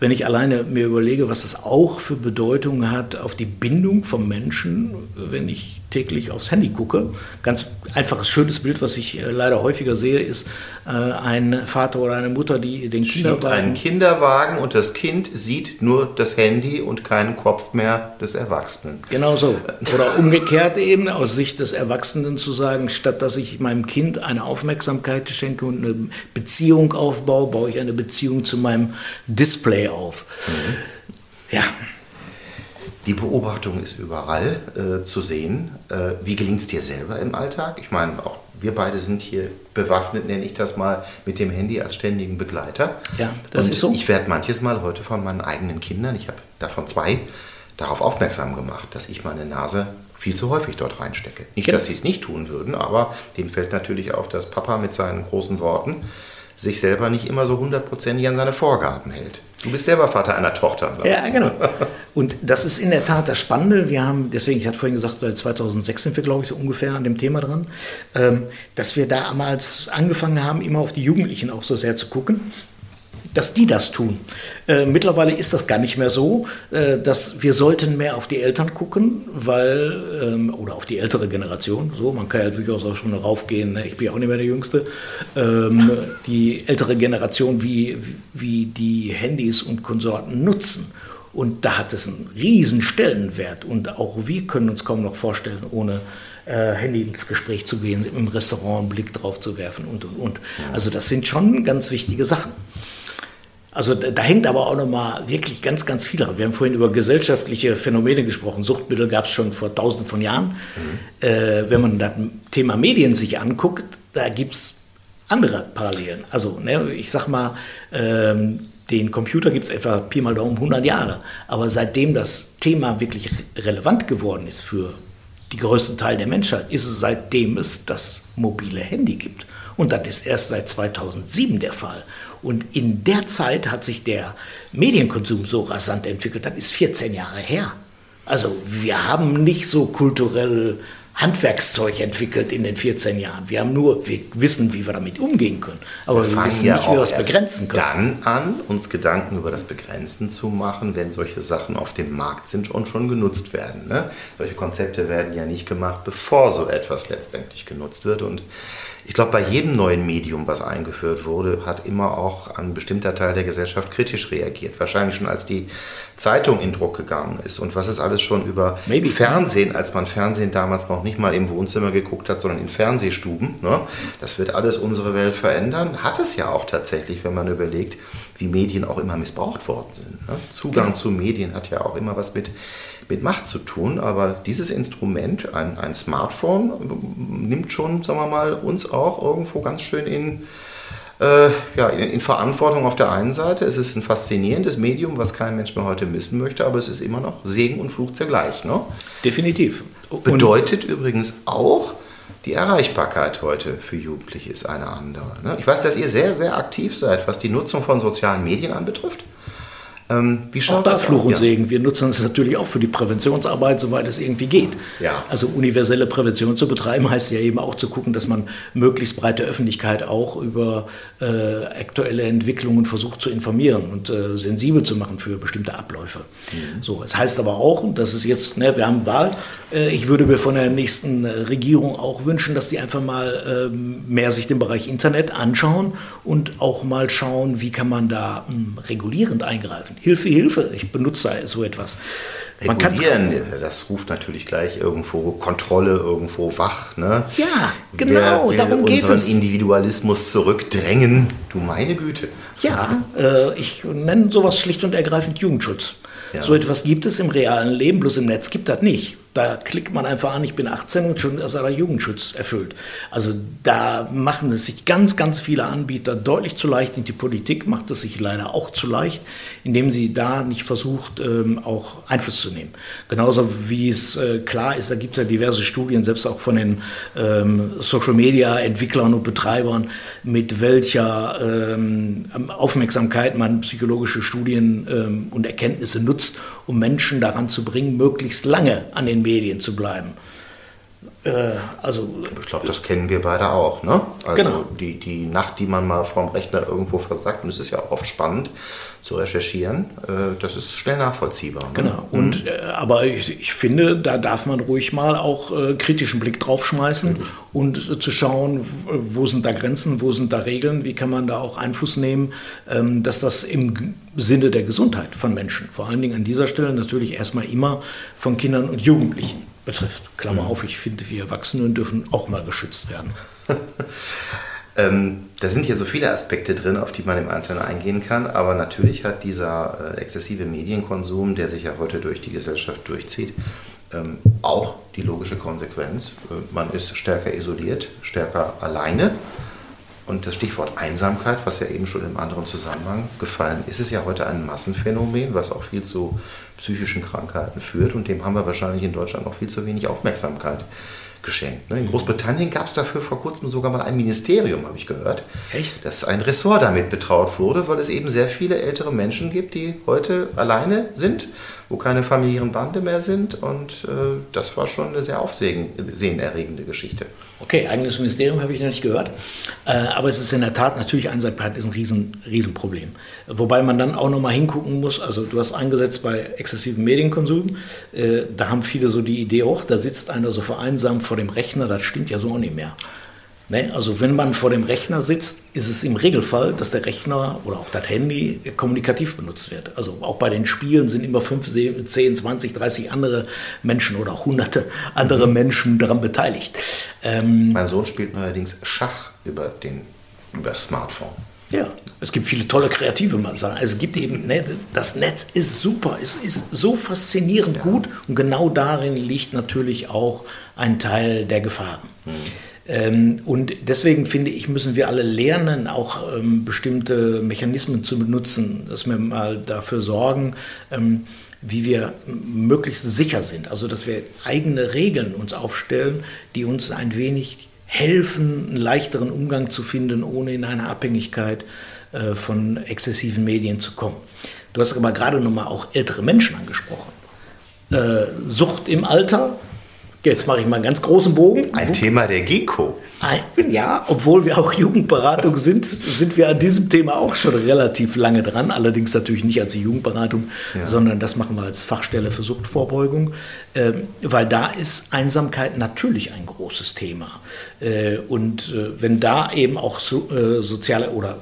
wenn ich alleine mir überlege, was das auch für Bedeutung hat auf die Bindung vom Menschen, wenn ich täglich aufs Handy gucke. Ganz einfaches, schönes Bild, was ich äh, leider häufiger sehe, ist äh, ein Vater oder eine Mutter, die den Kinderwagen... einen Kinderwagen und das Kind sieht nur das Handy und keinen Kopf mehr des Erwachsenen. Genau so. Oder umgekehrt eben, aus Sicht des Erwachsenen zu sagen, statt dass ich meinem Kind eine Aufmerksamkeit schenke und eine Beziehung aufbaue, baue ich eine Beziehung zu meinem Display auf. Mhm. Ja. Die Beobachtung ist überall äh, zu sehen. Äh, wie gelingt es dir selber im Alltag? Ich meine, auch wir beide sind hier bewaffnet, nenne ich das mal, mit dem Handy als ständigen Begleiter. Ja, das Und ist so. Ich werde manches Mal heute von meinen eigenen Kindern, ich habe davon zwei, darauf aufmerksam gemacht, dass ich meine Nase viel zu häufig dort reinstecke. Nicht, genau. dass sie es nicht tun würden, aber denen fällt natürlich auf, dass Papa mit seinen großen Worten sich selber nicht immer so hundertprozentig an seine Vorgaben hält. Du bist selber Vater einer Tochter. Ja, genau. Und das ist in der Tat das Spannende. Wir haben, deswegen, ich hatte vorhin gesagt, seit 2006 sind wir, glaube ich, so ungefähr an dem Thema dran, ähm, dass wir damals angefangen haben, immer auf die Jugendlichen auch so sehr zu gucken dass die das tun. Äh, mittlerweile ist das gar nicht mehr so, äh, dass wir sollten mehr auf die Eltern gucken, weil, ähm, oder auf die ältere Generation, so, man kann ja durchaus auch schon raufgehen, ne? ich bin ja auch nicht mehr der Jüngste, ähm, die ältere Generation, wie, wie die Handys und Konsorten nutzen. Und da hat es einen riesen Stellenwert und auch wir können uns kaum noch vorstellen, ohne äh, Handy ins Gespräch zu gehen, im Restaurant einen Blick drauf zu werfen und und und. Also das sind schon ganz wichtige Sachen. Also da, hängt aber auch nochmal wirklich ganz, ganz viel dran. Wir haben vorhin über gesellschaftliche Phänomene gesprochen. Suchtmittel gab es schon vor tausenden von Jahren. Mhm. Äh, wenn man das Thema Medien sich anguckt, da gibt es andere Parallelen. Also ne, ich sag mal, ähm, den Computer gibt es etwa Pi mal Daumen 100 Jahre. Aber seitdem das Thema wirklich relevant geworden ist für die größten Teil der Menschheit, ist es seitdem es das mobile Handy gibt. Und das ist erst seit 2007 der Fall. Und in der Zeit hat sich der Medienkonsum so rasant entwickelt. Das ist 14 Jahre her. Also wir haben nicht so kulturell Handwerkszeug entwickelt in den 14 Jahren. Wir haben nur, wir wissen, wie wir damit umgehen können. Aber wir, wir wissen ja nicht, wie wir das begrenzen können. Dann an, uns Gedanken über das Begrenzen zu machen, wenn solche Sachen auf dem Markt sind und schon genutzt werden. Ne? Solche Konzepte werden ja nicht gemacht, bevor so etwas letztendlich genutzt wird. Und ich glaube, bei jedem neuen Medium, was eingeführt wurde, hat immer auch ein bestimmter Teil der Gesellschaft kritisch reagiert. Wahrscheinlich schon als die Zeitung in Druck gegangen ist und was ist alles schon über Maybe. Fernsehen, als man Fernsehen damals noch nicht mal im Wohnzimmer geguckt hat, sondern in Fernsehstuben. Ne? Das wird alles unsere Welt verändern. Hat es ja auch tatsächlich, wenn man überlegt, wie Medien auch immer missbraucht worden sind. Ne? Zugang genau. zu Medien hat ja auch immer was mit mit Macht zu tun, aber dieses Instrument, ein, ein Smartphone, nimmt schon, sagen wir mal, uns auch irgendwo ganz schön in, äh, ja, in, in, Verantwortung auf der einen Seite. Es ist ein faszinierendes Medium, was kein Mensch mehr heute missen möchte, aber es ist immer noch Segen und Fluch zugleich. Ne? Definitiv. Und Bedeutet übrigens auch, die Erreichbarkeit heute für Jugendliche ist eine andere. Ne? Ich weiß, dass ihr sehr, sehr aktiv seid, was die Nutzung von sozialen Medien anbetrifft. Ähm, wie schaut auch das Fluch und Segen. Wir nutzen es natürlich auch für die Präventionsarbeit, soweit es irgendwie geht. Ja. Also universelle Prävention zu betreiben, heißt ja eben auch zu gucken, dass man möglichst breite Öffentlichkeit auch über äh, aktuelle Entwicklungen versucht zu informieren und äh, sensibel zu machen für bestimmte Abläufe. Mhm. So, es heißt aber auch, das ist jetzt, ne, wir haben Wahl, äh, ich würde mir von der nächsten äh, Regierung auch wünschen, dass die einfach mal ähm, mehr sich den Bereich Internet anschauen und auch mal schauen, wie kann man da hm, regulierend eingreifen. Hilfe, Hilfe, ich benutze so etwas. Man Regulieren, das ruft natürlich gleich irgendwo Kontrolle, irgendwo wach. Ne? Ja, genau, Wer darum geht es. Individualismus zurückdrängen, du meine Güte. Ja, äh, ich nenne sowas schlicht und ergreifend Jugendschutz. Ja. So etwas gibt es im realen Leben, bloß im Netz gibt das nicht. Da klickt man einfach an, ich bin 18 und schon ist aller Jugendschutz erfüllt. Also da machen es sich ganz, ganz viele Anbieter deutlich zu leicht und die Politik macht es sich leider auch zu leicht, indem sie da nicht versucht, ähm, auch Einfluss zu nehmen. Genauso wie es äh, klar ist, da gibt es ja diverse Studien, selbst auch von den ähm, Social-Media-Entwicklern und Betreibern, mit welcher ähm, Aufmerksamkeit man psychologische Studien und Erkenntnisse nutzt, um Menschen daran zu bringen, möglichst lange an den Medien zu bleiben. Äh, also, ich glaube, das kennen wir beide auch. Ne? Also genau. die, die Nacht, die man mal vorm Rechner irgendwo versagt, und es ist ja auch oft spannend zu recherchieren, äh, das ist schnell nachvollziehbar. Ne? Genau. Mhm. Und, äh, aber ich, ich, finde, da darf man ruhig mal auch äh, kritischen Blick drauf schmeißen mhm. und äh, zu schauen, wo sind da Grenzen, wo sind da Regeln, wie kann man da auch Einfluss nehmen, ähm, dass das im Sinne der Gesundheit von Menschen, vor allen Dingen an dieser Stelle natürlich erstmal immer von Kindern und Jugendlichen betrifft. Klammer mhm. auf, ich finde, wir Erwachsenen dürfen auch mal geschützt werden. ähm, da sind hier so viele Aspekte drin, auf die man im Einzelnen eingehen kann, aber natürlich hat dieser äh, exzessive Medienkonsum, der sich ja heute durch die Gesellschaft durchzieht, ähm, auch die logische Konsequenz. Äh, man ist stärker isoliert, stärker alleine. Und das Stichwort Einsamkeit, was ja eben schon im anderen Zusammenhang gefallen ist, ist ja heute ein Massenphänomen, was auch viel zu psychischen Krankheiten führt. Und dem haben wir wahrscheinlich in Deutschland auch viel zu wenig Aufmerksamkeit geschenkt. Ne? In Großbritannien gab es dafür vor kurzem sogar mal ein Ministerium, habe ich gehört. Echt? Dass ein Ressort damit betraut wurde, weil es eben sehr viele ältere Menschen gibt, die heute alleine sind wo keine familiären Bande mehr sind. Und äh, das war schon eine sehr aufsehenerregende Geschichte. Okay, eigenes Ministerium habe ich noch nicht gehört. Äh, aber es ist in der Tat natürlich Einsamkeit ist ein Riesen, Riesenproblem. Wobei man dann auch noch mal hingucken muss. Also du hast eingesetzt bei exzessivem Medienkonsum. Äh, da haben viele so die Idee, auch da sitzt einer so vereinsamt vor dem Rechner. Das stimmt ja so auch nicht mehr. Ne? Also wenn man vor dem Rechner sitzt, ist es im Regelfall, dass der Rechner oder auch das Handy kommunikativ benutzt wird. Also auch bei den Spielen sind immer 5, 10, 20, 30 andere Menschen oder auch hunderte andere mhm. Menschen daran beteiligt. Ähm, mein Sohn spielt allerdings Schach über, den, über das Smartphone. Ja, es gibt viele tolle kreative Sachen. Es gibt eben, ne, das Netz ist super, es ist so faszinierend ja. gut und genau darin liegt natürlich auch ein Teil der Gefahren. Mhm. Ähm, und deswegen finde ich, müssen wir alle lernen, auch ähm, bestimmte Mechanismen zu benutzen, dass wir mal dafür sorgen, ähm, wie wir möglichst sicher sind. Also, dass wir eigene Regeln uns aufstellen, die uns ein wenig helfen, einen leichteren Umgang zu finden, ohne in eine Abhängigkeit äh, von exzessiven Medien zu kommen. Du hast aber gerade nochmal auch ältere Menschen angesprochen. Äh, Sucht im Alter Jetzt mache ich mal einen ganz großen Bogen. Ein Thema der GECO. Ja, obwohl wir auch Jugendberatung sind, sind wir an diesem Thema auch schon relativ lange dran. Allerdings natürlich nicht als Jugendberatung, ja. sondern das machen wir als Fachstelle für Suchtvorbeugung, äh, weil da ist Einsamkeit natürlich ein großes Thema. Äh, und äh, wenn da eben auch so, äh, soziale oder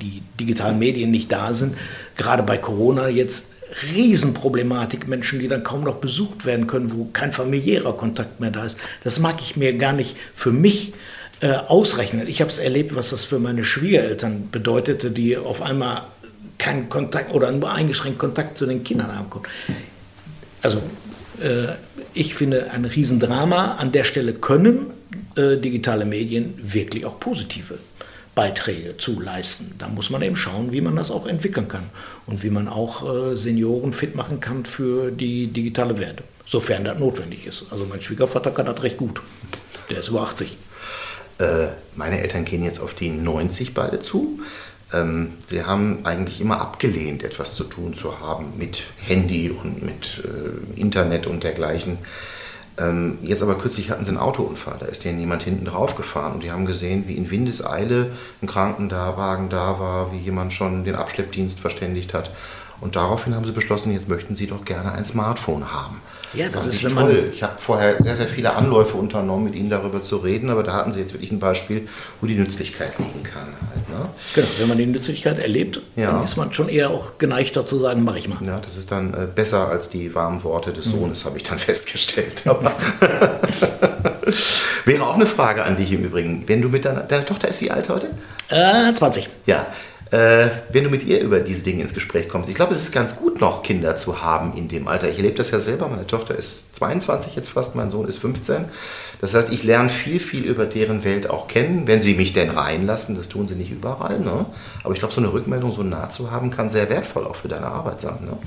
die digitalen Medien nicht da sind, gerade bei Corona jetzt Riesenproblematik, Menschen, die dann kaum noch besucht werden können, wo kein familiärer Kontakt mehr da ist. Das mag ich mir gar nicht für mich äh, ausrechnen. Ich habe es erlebt, was das für meine Schwiegereltern bedeutete, die auf einmal keinen Kontakt oder nur eingeschränkt Kontakt zu den Kindern haben konnten. Also äh, ich finde ein Riesendrama. An der Stelle können äh, digitale Medien wirklich auch positive Beiträge zu leisten. Da muss man eben schauen, wie man das auch entwickeln kann und wie man auch äh, Senioren fit machen kann für die digitale Welt, sofern das notwendig ist. Also mein Schwiegervater kann das recht gut. Der ist über 80. Äh, meine Eltern gehen jetzt auf die 90 beide zu. Ähm, sie haben eigentlich immer abgelehnt, etwas zu tun zu haben mit Handy und mit äh, Internet und dergleichen. Ähm, jetzt aber kürzlich hatten sie einen Autounfall, da ist denen jemand hinten drauf gefahren und die haben gesehen, wie in Windeseile ein Krankenwagen da war, wie jemand schon den Abschleppdienst verständigt hat. Und daraufhin haben sie beschlossen, jetzt möchten sie doch gerne ein Smartphone haben. Ja, das, das ist, wenn toll. Ich habe vorher sehr, sehr viele Anläufe unternommen, mit ihnen darüber zu reden, aber da hatten sie jetzt wirklich ein Beispiel, wo die Nützlichkeit liegen kann. Halt, ne? Genau, wenn man die Nützlichkeit erlebt, ja. dann ist man schon eher auch geneigter zu sagen, mache ich mal. Ja, das ist dann äh, besser als die warmen Worte des mhm. Sohnes, mhm. habe ich dann festgestellt. Wäre auch eine Frage an dich im Übrigen. Wenn du mit deiner, deine Tochter ist wie alt heute? Äh, 20. Ja äh, wenn du mit ihr über diese Dinge ins Gespräch kommst. Ich glaube, es ist ganz gut, noch Kinder zu haben in dem Alter. Ich erlebe das ja selber. Meine Tochter ist 22 jetzt fast, mein Sohn ist 15. Das heißt, ich lerne viel, viel über deren Welt auch kennen, wenn sie mich denn reinlassen. Das tun sie nicht überall. Ne? Aber ich glaube, so eine Rückmeldung so nah zu haben, kann sehr wertvoll auch für deine Arbeit sein. Ne?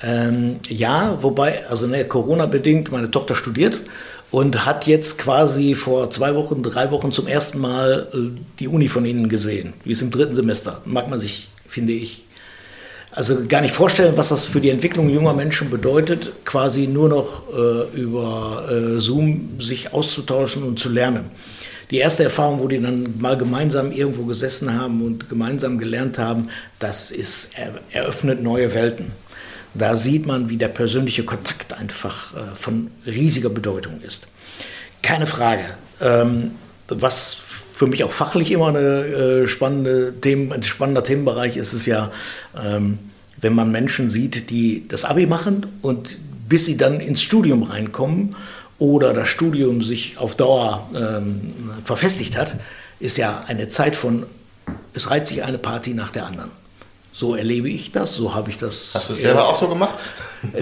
Ähm, ja, wobei, also ne, Corona-bedingt, meine Tochter studiert und hat jetzt quasi vor zwei Wochen, drei Wochen zum ersten Mal äh, die Uni von Ihnen gesehen. Die ist im dritten Semester. Mag man sich, finde ich, also gar nicht vorstellen, was das für die Entwicklung junger Menschen bedeutet, quasi nur noch äh, über äh, Zoom sich auszutauschen und zu lernen. Die erste Erfahrung, wo die dann mal gemeinsam irgendwo gesessen haben und gemeinsam gelernt haben, das ist eröffnet neue Welten. Da sieht man, wie der persönliche Kontakt einfach äh, von riesiger Bedeutung ist. Keine Frage. Ähm, was für mich auch fachlich immer eine, äh, spannende Themen, ein spannender Themenbereich ist, ist ja, ähm, wenn man Menschen sieht, die das Abi machen und bis sie dann ins Studium reinkommen oder das Studium sich auf Dauer ähm, verfestigt hat, ist ja eine Zeit von, es reiht sich eine Party nach der anderen. So erlebe ich das, so habe ich das. Hast du es selber auch so gemacht?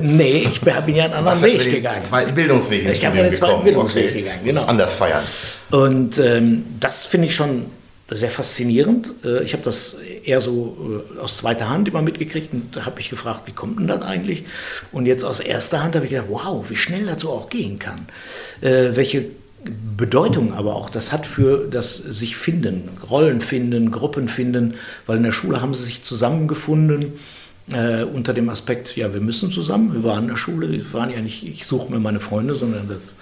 Nee, ich bin ja einen anderen Weg gegangen. Zweiten Bildungsweg Ich habe ja den zweiten Bildungsweg okay. gegangen, genau. Anders feiern. Und ähm, das finde ich schon sehr faszinierend. Äh, ich habe das eher so äh, aus zweiter Hand immer mitgekriegt und habe ich gefragt, wie kommt denn das eigentlich? Und jetzt aus erster Hand habe ich gedacht, wow, wie schnell das so auch gehen kann. Äh, welche Bedeutung aber auch das hat für das sich finden, Rollen finden, Gruppen finden, weil in der Schule haben sie sich zusammengefunden äh, unter dem Aspekt, ja, wir müssen zusammen, wir waren in der Schule, wir waren ja nicht, ich suche mir meine Freunde, sondern das,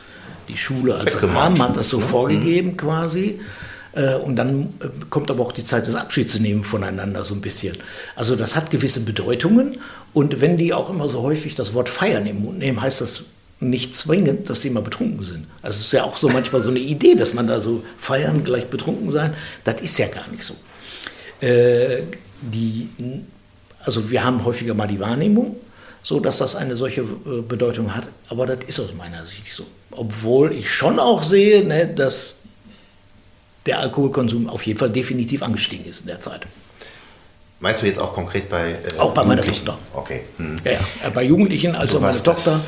die Schule als Rahmen hat das so ne? vorgegeben mhm. quasi. Äh, und dann äh, kommt aber auch die Zeit des Abschieds nehmen voneinander so ein bisschen. Also das hat gewisse Bedeutungen. Und wenn die auch immer so häufig das Wort feiern im Mund nehmen, heißt das nicht zwingend, dass sie mal betrunken sind. Also es ist ja auch so manchmal so eine Idee, dass man da so feiern, gleich betrunken sein. Das ist ja gar nicht so. Äh, die, also wir haben häufiger mal die Wahrnehmung, so dass das eine solche äh, Bedeutung hat, aber das ist aus meiner Sicht so. Obwohl ich schon auch sehe, ne, dass der Alkoholkonsum auf jeden Fall definitiv angestiegen ist in der Zeit. Meinst du jetzt auch konkret bei äh, Auch bei meiner Tochter. Okay. Hm. Ja, ja, äh, bei Jugendlichen, also so meine Tochter.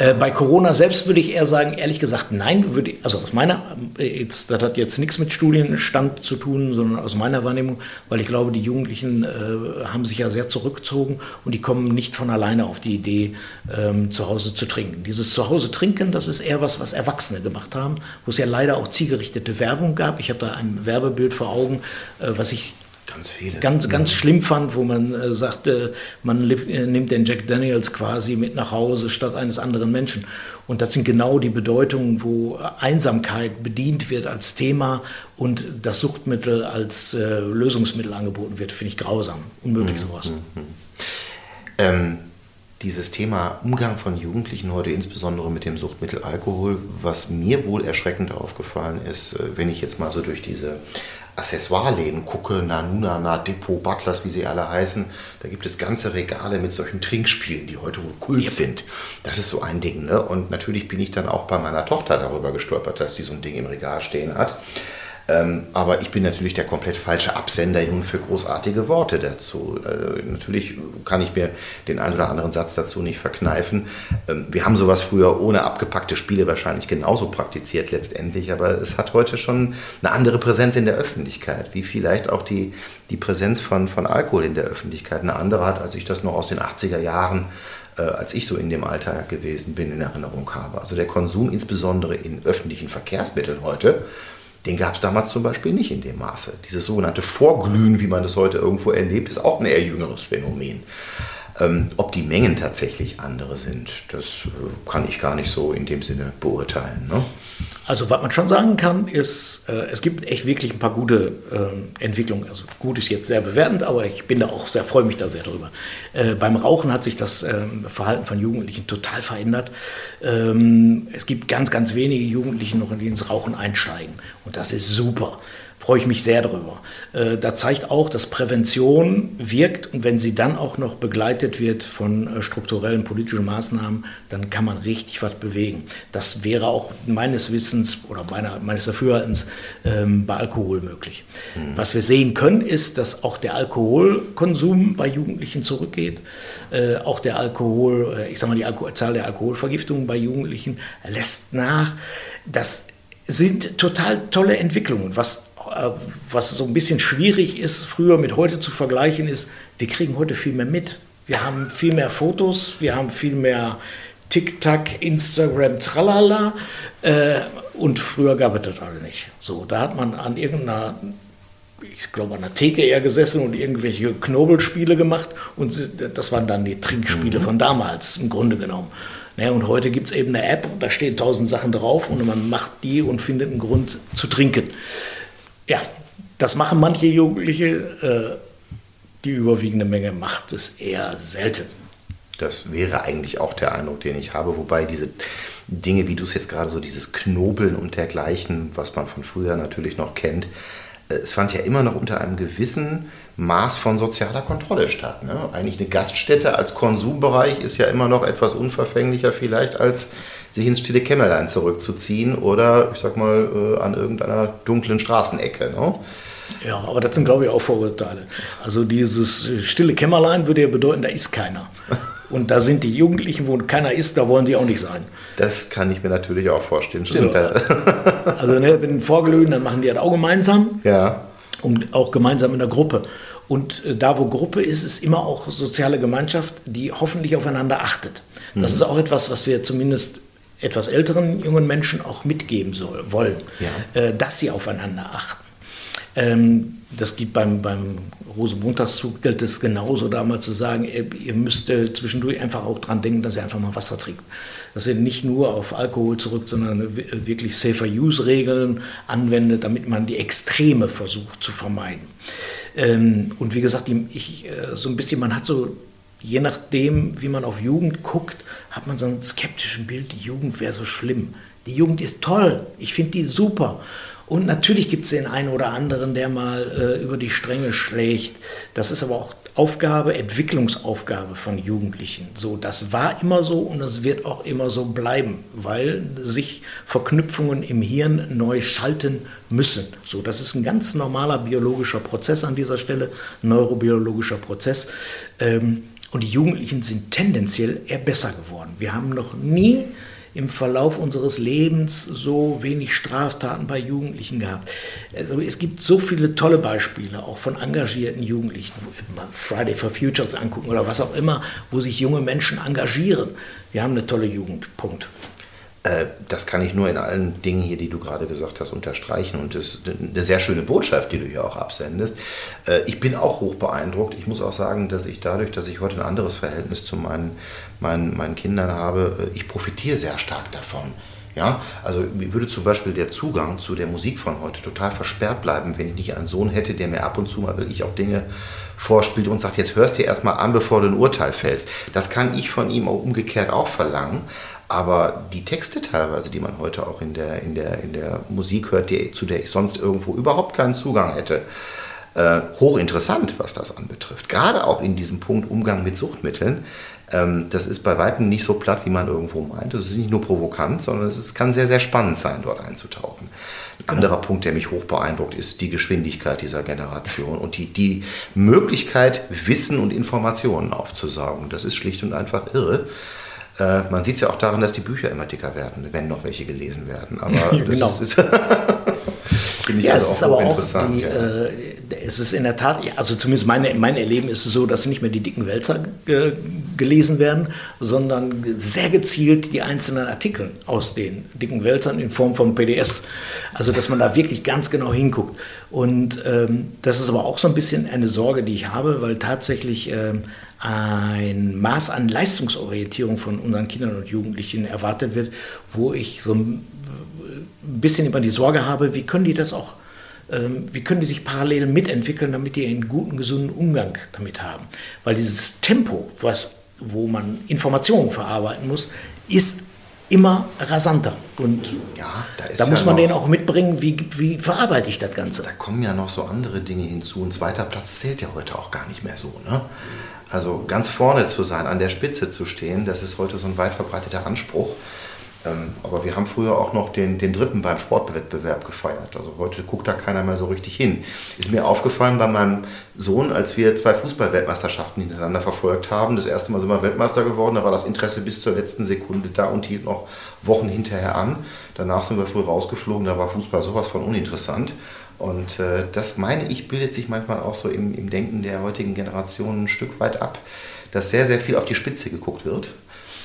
Ja. Äh, bei Corona selbst würde ich eher sagen, ehrlich gesagt, nein, würde ich, also aus meiner, äh, jetzt, das hat jetzt nichts mit Studienstand zu tun, sondern aus meiner Wahrnehmung, weil ich glaube, die Jugendlichen äh, haben sich ja sehr zurückgezogen und die kommen nicht von alleine auf die Idee, ähm, zu Hause zu trinken. Dieses Zuhause trinken, das ist eher was, was Erwachsene gemacht haben, wo es ja leider auch zielgerichtete Werbung gab. Ich habe da ein Werbebild vor Augen, äh, was ich Ganz viele. Ganz, ganz schlimm fand, wo man äh, sagte, man äh, nimmt den Jack Daniels quasi mit nach Hause statt eines anderen Menschen. Und das sind genau die Bedeutungen, wo Einsamkeit bedient wird als Thema und das Suchtmittel als äh, Lösungsmittel angeboten wird, finde ich grausam. Unmöglich mhm. sowas. Mhm. Ähm, dieses Thema Umgang von Jugendlichen heute, insbesondere mit dem Suchtmittel Alkohol, was mir wohl erschreckend aufgefallen ist, äh, wenn ich jetzt mal so durch diese Accessoire-Läden gucke, Nanuna, Na, Depot, Butlers, wie sie alle heißen, da gibt es ganze Regale mit solchen Trinkspielen, die heute wohl Kult yep. sind. Das ist so ein Ding. Ne? Und natürlich bin ich dann auch bei meiner Tochter darüber gestolpert, dass die so ein Ding im Regal stehen hat. Ähm, aber ich bin natürlich der komplett falsche Absender für großartige Worte dazu. Äh, natürlich kann ich mir den einen oder anderen Satz dazu nicht verkneifen. Ähm, wir haben sowas früher ohne abgepackte Spiele wahrscheinlich genauso praktiziert letztendlich, aber es hat heute schon eine andere Präsenz in der Öffentlichkeit, wie vielleicht auch die, die Präsenz von, von Alkohol in der Öffentlichkeit eine andere hat, als ich das noch aus den 80er Jahren äh, als ich so in dem Alter gewesen bin, in Erinnerung habe. Also der Konsum insbesondere in öffentlichen Verkehrsmitteln heute, den gab es damals zum Beispiel nicht in dem Maße. Dieses sogenannte Vorglühen, wie man das heute irgendwo erlebt, ist auch ein eher jüngeres Phänomen. Ähm, ob die Mengen tatsächlich andere sind, das äh, kann ich gar nicht so in dem Sinne beurteilen. Ne? Also was man schon sagen kann, ist, äh, es gibt echt wirklich ein paar gute äh, Entwicklungen. Also gut ist jetzt sehr bewertend, aber ich bin da auch sehr, freue mich da sehr drüber. Äh, beim Rauchen hat sich das ähm, Verhalten von Jugendlichen total verändert. Ähm, es gibt ganz, ganz wenige Jugendliche noch, die ins Rauchen einsteigen. Und das ist super freue ich mich sehr drüber. Äh, da zeigt auch, dass Prävention wirkt und wenn sie dann auch noch begleitet wird von äh, strukturellen politischen Maßnahmen, dann kann man richtig was bewegen. Das wäre auch meines Wissens oder meiner, meines Dafürhaltens ähm, bei Alkohol möglich. Mhm. Was wir sehen können, ist, dass auch der Alkoholkonsum bei Jugendlichen zurückgeht. Äh, auch der Alkohol, äh, ich sage mal, die Alko Zahl der Alkoholvergiftungen bei Jugendlichen lässt nach. Das sind total tolle Entwicklungen. Was was so ein bisschen schwierig ist, früher mit heute zu vergleichen, ist, wir kriegen heute viel mehr mit. Wir haben viel mehr Fotos, wir haben viel mehr TikTok, Instagram, tralala. Äh, und früher gab es das alle nicht. So, da hat man an irgendeiner, ich glaube, an der Theke eher gesessen und irgendwelche Knobelspiele gemacht. Und das waren dann die Trinkspiele mhm. von damals, im Grunde genommen. Ja, und heute gibt es eben eine App, da stehen tausend Sachen drauf und man macht die und findet einen Grund zu trinken. Ja, das machen manche Jugendliche. Äh, die überwiegende Menge macht es eher selten. Das wäre eigentlich auch der Eindruck, den ich habe. Wobei diese Dinge, wie du es jetzt gerade so, dieses Knobeln und dergleichen, was man von früher natürlich noch kennt, äh, es fand ja immer noch unter einem gewissen Maß von sozialer Kontrolle statt. Ne? Eigentlich eine Gaststätte als Konsumbereich ist ja immer noch etwas unverfänglicher vielleicht als sich ins stille Kämmerlein zurückzuziehen oder ich sag mal äh, an irgendeiner dunklen Straßenecke. Ne? Ja, aber das sind glaube ich auch Vorurteile. Also dieses stille Kämmerlein würde ja bedeuten, da ist keiner. Und da sind die Jugendlichen, wo keiner ist, da wollen die auch nicht sein. Das kann ich mir natürlich auch vorstellen. Stimmt. So. also ne, wenn vorglühen, dann machen die das auch gemeinsam. Ja. Und auch gemeinsam in der Gruppe. Und äh, da, wo Gruppe ist, ist immer auch soziale Gemeinschaft, die hoffentlich aufeinander achtet. Das mhm. ist auch etwas, was wir zumindest etwas älteren jungen Menschen auch mitgeben soll, wollen, ja. äh, dass sie aufeinander achten. Ähm, das gibt beim, beim Rosenmontagszug, gilt es genauso damals zu sagen, ihr, ihr müsst äh, zwischendurch einfach auch dran denken, dass ihr einfach mal Wasser trinkt. Dass ihr nicht nur auf Alkohol zurück, sondern wirklich Safer-Use-Regeln anwendet, damit man die Extreme versucht zu vermeiden. Ähm, und wie gesagt, ich, äh, so ein bisschen, man hat so je nachdem, wie man auf Jugend guckt, hat man so ein skeptisches Bild, die Jugend wäre so schlimm. Die Jugend ist toll, ich finde die super. Und natürlich gibt es den einen oder anderen, der mal äh, über die Stränge schlägt. Das ist aber auch Aufgabe, Entwicklungsaufgabe von Jugendlichen. So, das war immer so und es wird auch immer so bleiben, weil sich Verknüpfungen im Hirn neu schalten müssen. So, das ist ein ganz normaler biologischer Prozess an dieser Stelle, neurobiologischer Prozess. Ähm, und die Jugendlichen sind tendenziell eher besser geworden. Wir haben noch nie im Verlauf unseres Lebens so wenig Straftaten bei Jugendlichen gehabt. Also es gibt so viele tolle Beispiele, auch von engagierten Jugendlichen, Friday for Futures angucken oder was auch immer, wo sich junge Menschen engagieren. Wir haben eine tolle Jugend. Punkt. Äh, das kann ich nur in allen Dingen hier, die du gerade gesagt hast, unterstreichen. Und das ist eine sehr schöne Botschaft, die du hier auch absendest. Äh, ich bin auch hoch beeindruckt. Ich muss auch sagen, dass ich dadurch, dass ich heute ein anderes Verhältnis zu meinen, meinen, meinen Kindern habe, äh, ich profitiere sehr stark davon. Ja, also mir würde zum Beispiel der Zugang zu der Musik von heute total versperrt bleiben, wenn ich nicht einen Sohn hätte, der mir ab und zu mal wirklich auch Dinge vorspielt und sagt, jetzt hörst du erstmal an, bevor du ein Urteil fällst. Das kann ich von ihm auch umgekehrt auch verlangen. Aber die Texte teilweise, die man heute auch in der, in der, in der Musik hört, die, zu der ich sonst irgendwo überhaupt keinen Zugang hätte, äh, hochinteressant, was das anbetrifft. Gerade auch in diesem Punkt Umgang mit Suchtmitteln. Ähm, das ist bei Weitem nicht so platt, wie man irgendwo meint. Es ist nicht nur provokant, sondern es kann sehr, sehr spannend sein, dort einzutauchen. Ein anderer Punkt, der mich hoch beeindruckt, ist die Geschwindigkeit dieser Generation und die, die Möglichkeit, Wissen und Informationen aufzusaugen. Das ist schlicht und einfach irre. Äh, man sieht es ja auch daran, dass die Bücher immer dicker werden, wenn noch welche gelesen werden. Aber genau. ist, ja, also es ist aber auch die, ja. äh, es ist in der Tat, also zumindest meine, mein Erleben ist es so, dass nicht mehr die dicken Wälzer äh, gelesen werden, sondern sehr gezielt die einzelnen Artikel aus den dicken Wälzern in Form von PDS. Also dass man da wirklich ganz genau hinguckt. Und ähm, das ist aber auch so ein bisschen eine Sorge, die ich habe, weil tatsächlich ähm, ein Maß an Leistungsorientierung von unseren Kindern und Jugendlichen erwartet wird, wo ich so ein bisschen immer die Sorge habe, wie können die das auch, ähm, wie können die sich parallel mitentwickeln, damit die einen guten, gesunden Umgang damit haben. Weil dieses Tempo, was, wo man Informationen verarbeiten muss, ist immer rasanter. Und ja, da, da muss ja man denen auch mitbringen, wie, wie verarbeite ich das Ganze. Da kommen ja noch so andere Dinge hinzu. Ein zweiter Platz zählt ja heute auch gar nicht mehr so. Ne? Also ganz vorne zu sein, an der Spitze zu stehen, das ist heute so ein weit verbreiteter Anspruch. Ähm, aber wir haben früher auch noch den, den dritten beim Sportwettbewerb gefeiert. Also heute guckt da keiner mehr so richtig hin. Ist mir aufgefallen bei meinem Sohn, als wir zwei Fußballweltmeisterschaften hintereinander verfolgt haben. Das erste Mal sind wir Weltmeister geworden, da war das Interesse bis zur letzten Sekunde da und hielt noch Wochen hinterher an. Danach sind wir früh rausgeflogen, da war Fußball sowas von uninteressant. Und äh, das meine ich, bildet sich manchmal auch so im, im Denken der heutigen Generation ein Stück weit ab, dass sehr, sehr viel auf die Spitze geguckt wird.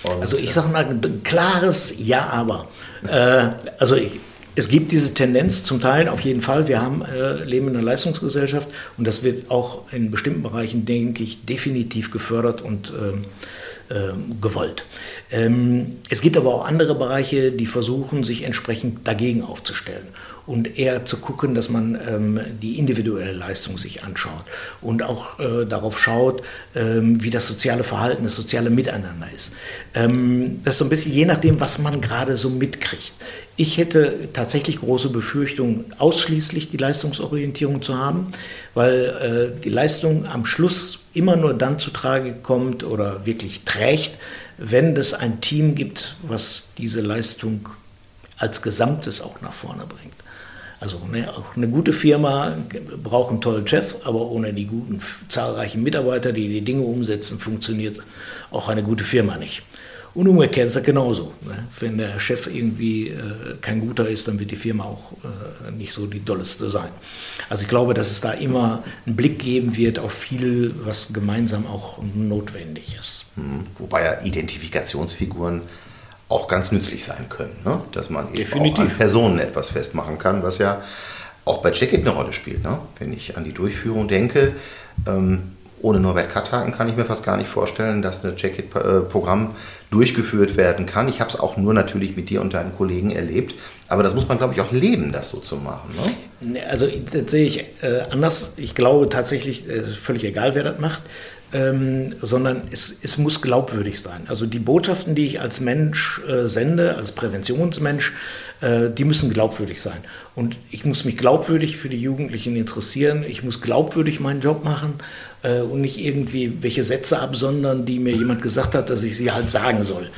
Und also ich sage mal ein klares Ja, aber. Äh, also ich, es gibt diese Tendenz zum Teil auf jeden Fall. Wir haben, äh, leben in einer Leistungsgesellschaft und das wird auch in bestimmten Bereichen, denke ich, definitiv gefördert und äh, äh, gewollt. Ähm, es gibt aber auch andere Bereiche, die versuchen, sich entsprechend dagegen aufzustellen und eher zu gucken, dass man ähm, die individuelle Leistung sich anschaut und auch äh, darauf schaut, ähm, wie das soziale Verhalten, das soziale Miteinander ist. Ähm, das ist so ein bisschen je nachdem, was man gerade so mitkriegt. Ich hätte tatsächlich große Befürchtungen, ausschließlich die Leistungsorientierung zu haben, weil äh, die Leistung am Schluss immer nur dann zu Trage kommt oder wirklich trägt, wenn es ein Team gibt, was diese Leistung als Gesamtes auch nach vorne bringt. Also eine, eine, gute Firma braucht einen tollen Chef, aber ohne die guten, zahlreichen Mitarbeiter, die die Dinge umsetzen, funktioniert auch eine gute Firma nicht. Und umgekehrt ist das genauso. Ne? Wenn der Chef irgendwie äh, kein guter ist, dann wird die Firma auch äh, nicht so die dolleste sein. Also ich glaube, dass es da immer einen Blick geben wird auf viel, was gemeinsam auch notwendig ist. Hm. Wobei ja Identifikationsfiguren auch ganz nützlich sein können. Ne? Dass man eben auch an Personen etwas festmachen kann, was ja auch bei Check-It eine Rolle spielt. Ne? Wenn ich an die Durchführung denke, ähm, ohne Norbert Kattaken kann ich mir fast gar nicht vorstellen, dass ein Check-It-Programm durchgeführt werden kann. Ich habe es auch nur natürlich mit dir und deinen Kollegen erlebt. Aber das muss man, glaube ich, auch leben, das so zu machen. Ne? Also das sehe ich äh, anders. Ich glaube tatsächlich, äh, völlig egal, wer das macht ähm, sondern es, es, muss glaubwürdig sein. Also die Botschaften, die ich als Mensch äh, sende, als Präventionsmensch, äh, die müssen glaubwürdig sein. Und ich muss mich glaubwürdig für die Jugendlichen interessieren. Ich muss glaubwürdig meinen Job machen äh, und nicht irgendwie welche Sätze absondern, die mir jemand gesagt hat, dass ich sie halt sagen soll.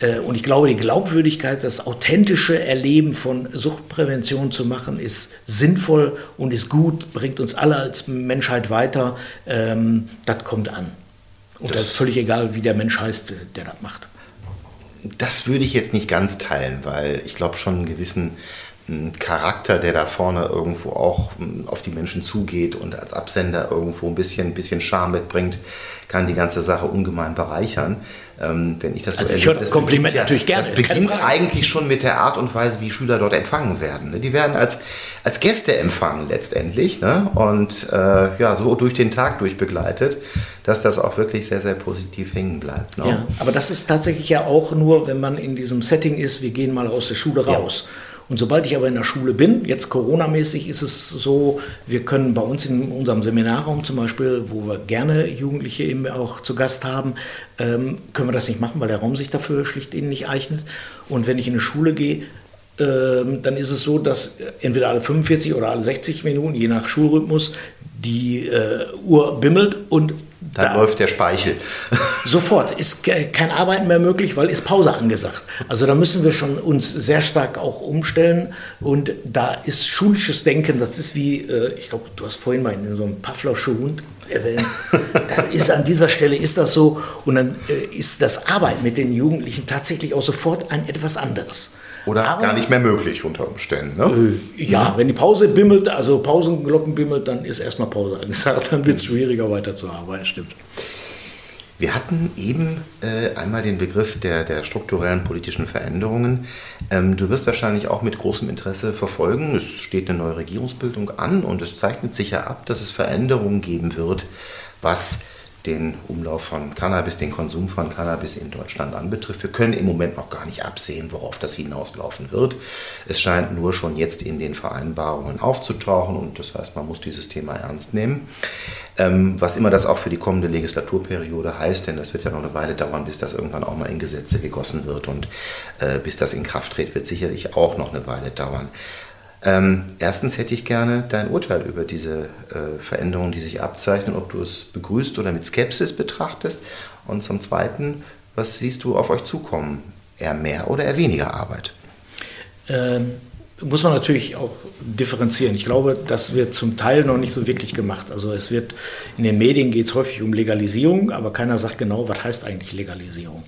Äh, und ich glaube, die Glaubwürdigkeit, das authentische Erleben von Suchtprävention zu machen, ist sinnvoll und ist gut, bringt uns alle als Menschheit weiter. Ähm, das kommt an. Und das, das ist völlig egal, wie der Mensch heißt, der das macht. Das würde ich jetzt nicht ganz teilen, weil ich glaube schon einen gewissen Charakter, der da vorne irgendwo auch hm, auf die Menschen zugeht und als Absender irgendwo ein bisschen, ein bisschen Charme mitbringt, kann die ganze Sache ungemein bereichern. Ähm, wenn ich das also so ich erlebe, das Kompliment ja, natürlich gerne. Das beginnt eigentlich schon mit der Art und Weise, wie Schüler dort empfangen werden. Ne? Die werden als, als Gäste empfangen letztendlich ne? und äh, ja, so durch den Tag durchbegleitet, dass das auch wirklich sehr, sehr positiv hängen bleibt. Ne? Ja, aber das ist tatsächlich ja auch nur, wenn man in diesem Setting ist, wir gehen mal aus der Schule raus. Ja. Und sobald ich aber in der Schule bin, jetzt Corona-mäßig ist es so, wir können bei uns in unserem Seminarraum zum Beispiel, wo wir gerne Jugendliche eben auch zu Gast haben, ähm, können wir das nicht machen, weil der Raum sich dafür schlicht ihnen nicht eignet. Und wenn ich in eine Schule gehe, dann ist es so, dass entweder alle 45 oder alle 60 Minuten, je nach Schulrhythmus, die äh, Uhr bimmelt und da, läuft der Speichel. Sofort ist kein Arbeiten mehr möglich, weil ist Pause angesagt. Also da müssen wir schon uns sehr stark auch umstellen und da ist schulisches Denken, das ist wie, äh, ich glaube, du hast vorhin mal in so einem Pavlovsche Hund erwähnt, da ist an dieser Stelle ist das so und dann äh, ist das Arbeiten mit den Jugendlichen tatsächlich auch sofort ein etwas anderes. Oder Aber, gar nicht mehr möglich unter Umständen. Ne? Äh, ja, wenn die Pause bimmelt, also Pausenglocken bimmelt, dann ist erstmal Pause angesagt. Dann wird es schwieriger weiterzuarbeiten, stimmt. Wir hatten eben äh, einmal den Begriff der, der strukturellen politischen Veränderungen. Ähm, du wirst wahrscheinlich auch mit großem Interesse verfolgen. Es steht eine neue Regierungsbildung an und es zeichnet sich ja ab, dass es Veränderungen geben wird, was den Umlauf von Cannabis, den Konsum von Cannabis in Deutschland anbetrifft. Wir können im Moment noch gar nicht absehen, worauf das hinauslaufen wird. Es scheint nur schon jetzt in den Vereinbarungen aufzutauchen und das heißt, man muss dieses Thema ernst nehmen. Ähm, was immer das auch für die kommende Legislaturperiode heißt, denn das wird ja noch eine Weile dauern, bis das irgendwann auch mal in Gesetze gegossen wird und äh, bis das in Kraft tritt, wird sicherlich auch noch eine Weile dauern. Ähm, erstens hätte ich gerne dein Urteil über diese äh, Veränderungen, die sich abzeichnen, ob du es begrüßt oder mit Skepsis betrachtest. Und zum Zweiten, was siehst du auf euch zukommen? Eher mehr oder eher weniger Arbeit? Ähm, muss man natürlich auch differenzieren. Ich glaube, das wird zum Teil noch nicht so wirklich gemacht. Also es wird in den Medien geht es häufig um Legalisierung, aber keiner sagt genau, was heißt eigentlich Legalisierung.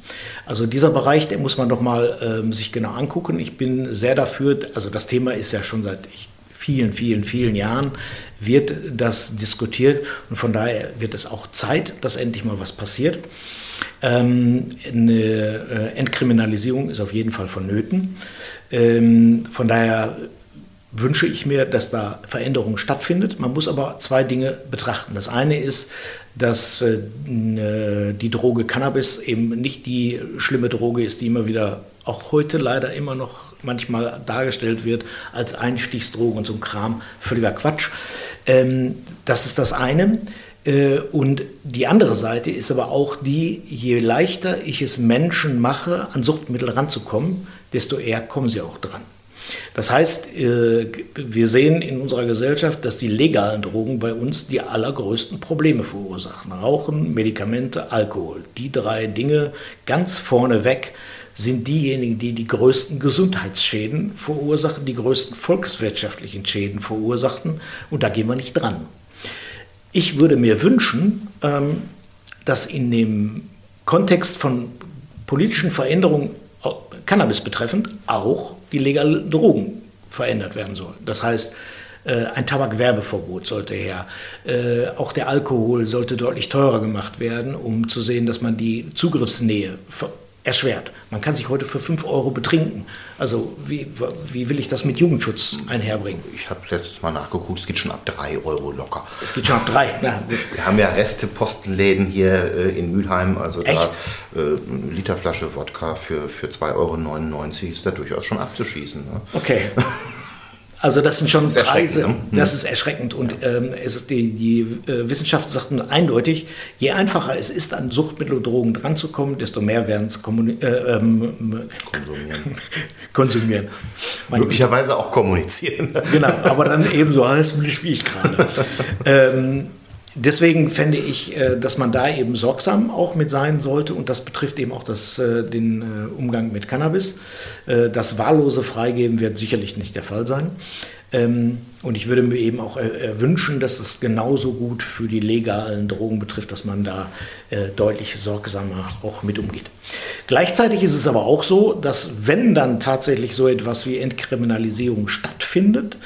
Also dieser Bereich, den muss man doch mal ähm, sich genau angucken. Ich bin sehr dafür. Also das Thema ist ja schon seit vielen, vielen, vielen Jahren wird das diskutiert und von daher wird es auch Zeit, dass endlich mal was passiert. Ähm, eine äh, Entkriminalisierung ist auf jeden Fall vonnöten. Ähm, von daher wünsche ich mir, dass da Veränderung stattfindet. Man muss aber zwei Dinge betrachten. Das eine ist, dass äh, die Droge Cannabis eben nicht die schlimme Droge ist, die immer wieder auch heute leider immer noch manchmal dargestellt wird als Einstiegsdroge und so ein Kram. Völliger Quatsch. Ähm, das ist das eine. Äh, und die andere Seite ist aber auch die, je leichter ich es Menschen mache, an Suchtmittel ranzukommen, desto eher kommen sie auch dran. Das heißt, äh, wir sehen in unserer Gesellschaft, dass die legalen Drogen bei uns die allergrößten Probleme verursachen. Rauchen, Medikamente, Alkohol. Die drei Dinge ganz vorneweg sind diejenigen, die die größten Gesundheitsschäden verursachen, die größten volkswirtschaftlichen Schäden verursachen. Und da gehen wir nicht dran. Ich würde mir wünschen, ähm, dass in dem Kontext von politischen Veränderungen Cannabis betreffend auch die legalen Drogen verändert werden sollen. Das heißt, äh, ein Tabakwerbeverbot sollte her. Äh, auch der Alkohol sollte deutlich teurer gemacht werden, um zu sehen, dass man die Zugriffsnähe erschwert. Man kann sich heute für 5 Euro betrinken. Also wie, wie will ich das mit Jugendschutz einherbringen? Ich habe letztes Mal nachgeguckt, es geht schon ab 3 Euro locker. Es geht schon ab 3. Ja. Wir haben ja Reste-Postenläden hier äh, in Mülheim, also Echt? da äh, eine Literflasche Wodka für, für 2,99 Euro ist da durchaus schon abzuschießen. Ne? Okay. Also das sind schon das Preise, ne? das ist erschreckend. Und ähm, es, die, die äh, Wissenschaft sagt eindeutig, je einfacher es ist, an Suchtmittel und Drogen dranzukommen, desto mehr werden es äh, ähm, konsumieren. konsumieren. Möglicherweise auch kommunizieren. genau, aber dann ebenso heißmütig wie ich gerade. ähm, Deswegen fände ich, äh, dass man da eben sorgsam auch mit sein sollte und das betrifft eben auch das, äh, den äh, Umgang mit Cannabis. Das wahllose Freigeben wird sicherlich nicht der Fall sein. Ähm, und ich würde mir eben auch wünschen, dass es genauso gut für die legalen Drogen betrifft, dass man da deutlich sorgsamer auch mit umgeht. Gleichzeitig ist es aber auch so, dass wenn dann tatsächlich so etwas wie Entkriminalisierung stattfindet,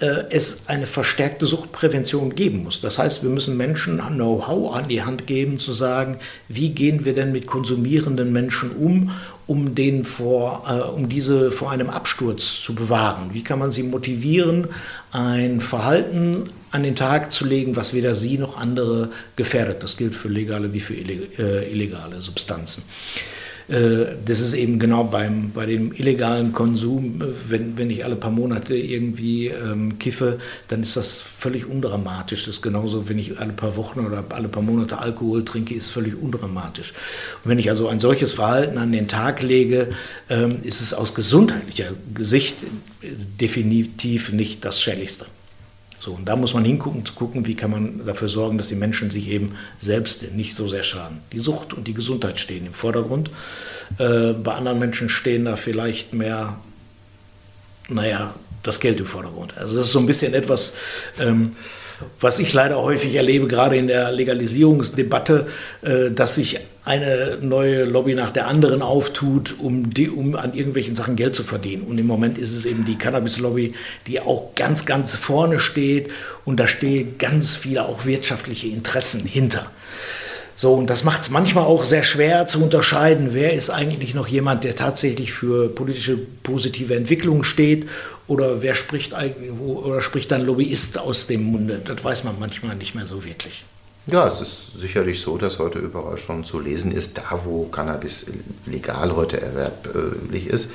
äh, es eine verstärkte Suchtprävention geben muss. Das heißt, wir müssen Menschen Know-how an die Hand geben, zu sagen, wie gehen wir denn mit konsumierenden Menschen um, um, den vor, äh, um diese vor einem Absturz zu bewahren? Wie kann man sie motivieren, ein Verhalten an den Tag zu legen, was weder sie noch andere gefährdet? Das gilt für legale wie für äh, illegale Substanzen. Äh, das ist eben genau beim, bei dem illegalen Konsum, wenn, wenn ich alle paar Monate irgendwie ähm, kiffe, dann ist das völlig undramatisch. Das ist genauso, wenn ich alle paar Wochen oder alle paar Monate Alkohol trinke, ist völlig undramatisch. Und wenn ich also ein solches Verhalten an den Tag lege, ähm, ist es aus gesundheitlicher Sicht definitiv nicht das Schädlichste. So, und da muss man hingucken, zu gucken, wie kann man dafür sorgen, dass die Menschen sich eben selbst nicht so sehr schaden. Die Sucht und die Gesundheit stehen im Vordergrund. Äh, bei anderen Menschen stehen da vielleicht mehr, naja, das Geld im Vordergrund. Also das ist so ein bisschen etwas, ähm, was ich leider häufig erlebe, gerade in der Legalisierungsdebatte, äh, dass sich eine neue Lobby nach der anderen auftut, um, die, um an irgendwelchen Sachen Geld zu verdienen. Und im Moment ist es eben die Cannabis-Lobby, die auch ganz, ganz vorne steht und da stehen ganz viele auch wirtschaftliche Interessen hinter. So, und das macht es manchmal auch sehr schwer zu unterscheiden, wer ist eigentlich noch jemand, der tatsächlich für politische positive Entwicklung steht oder wer spricht eigentlich, oder spricht dann Lobbyist aus dem Munde. Das weiß man manchmal nicht mehr so wirklich. Ja, es ist sicherlich so, dass heute überall schon zu lesen ist, da wo Cannabis legal heute erwerblich ist,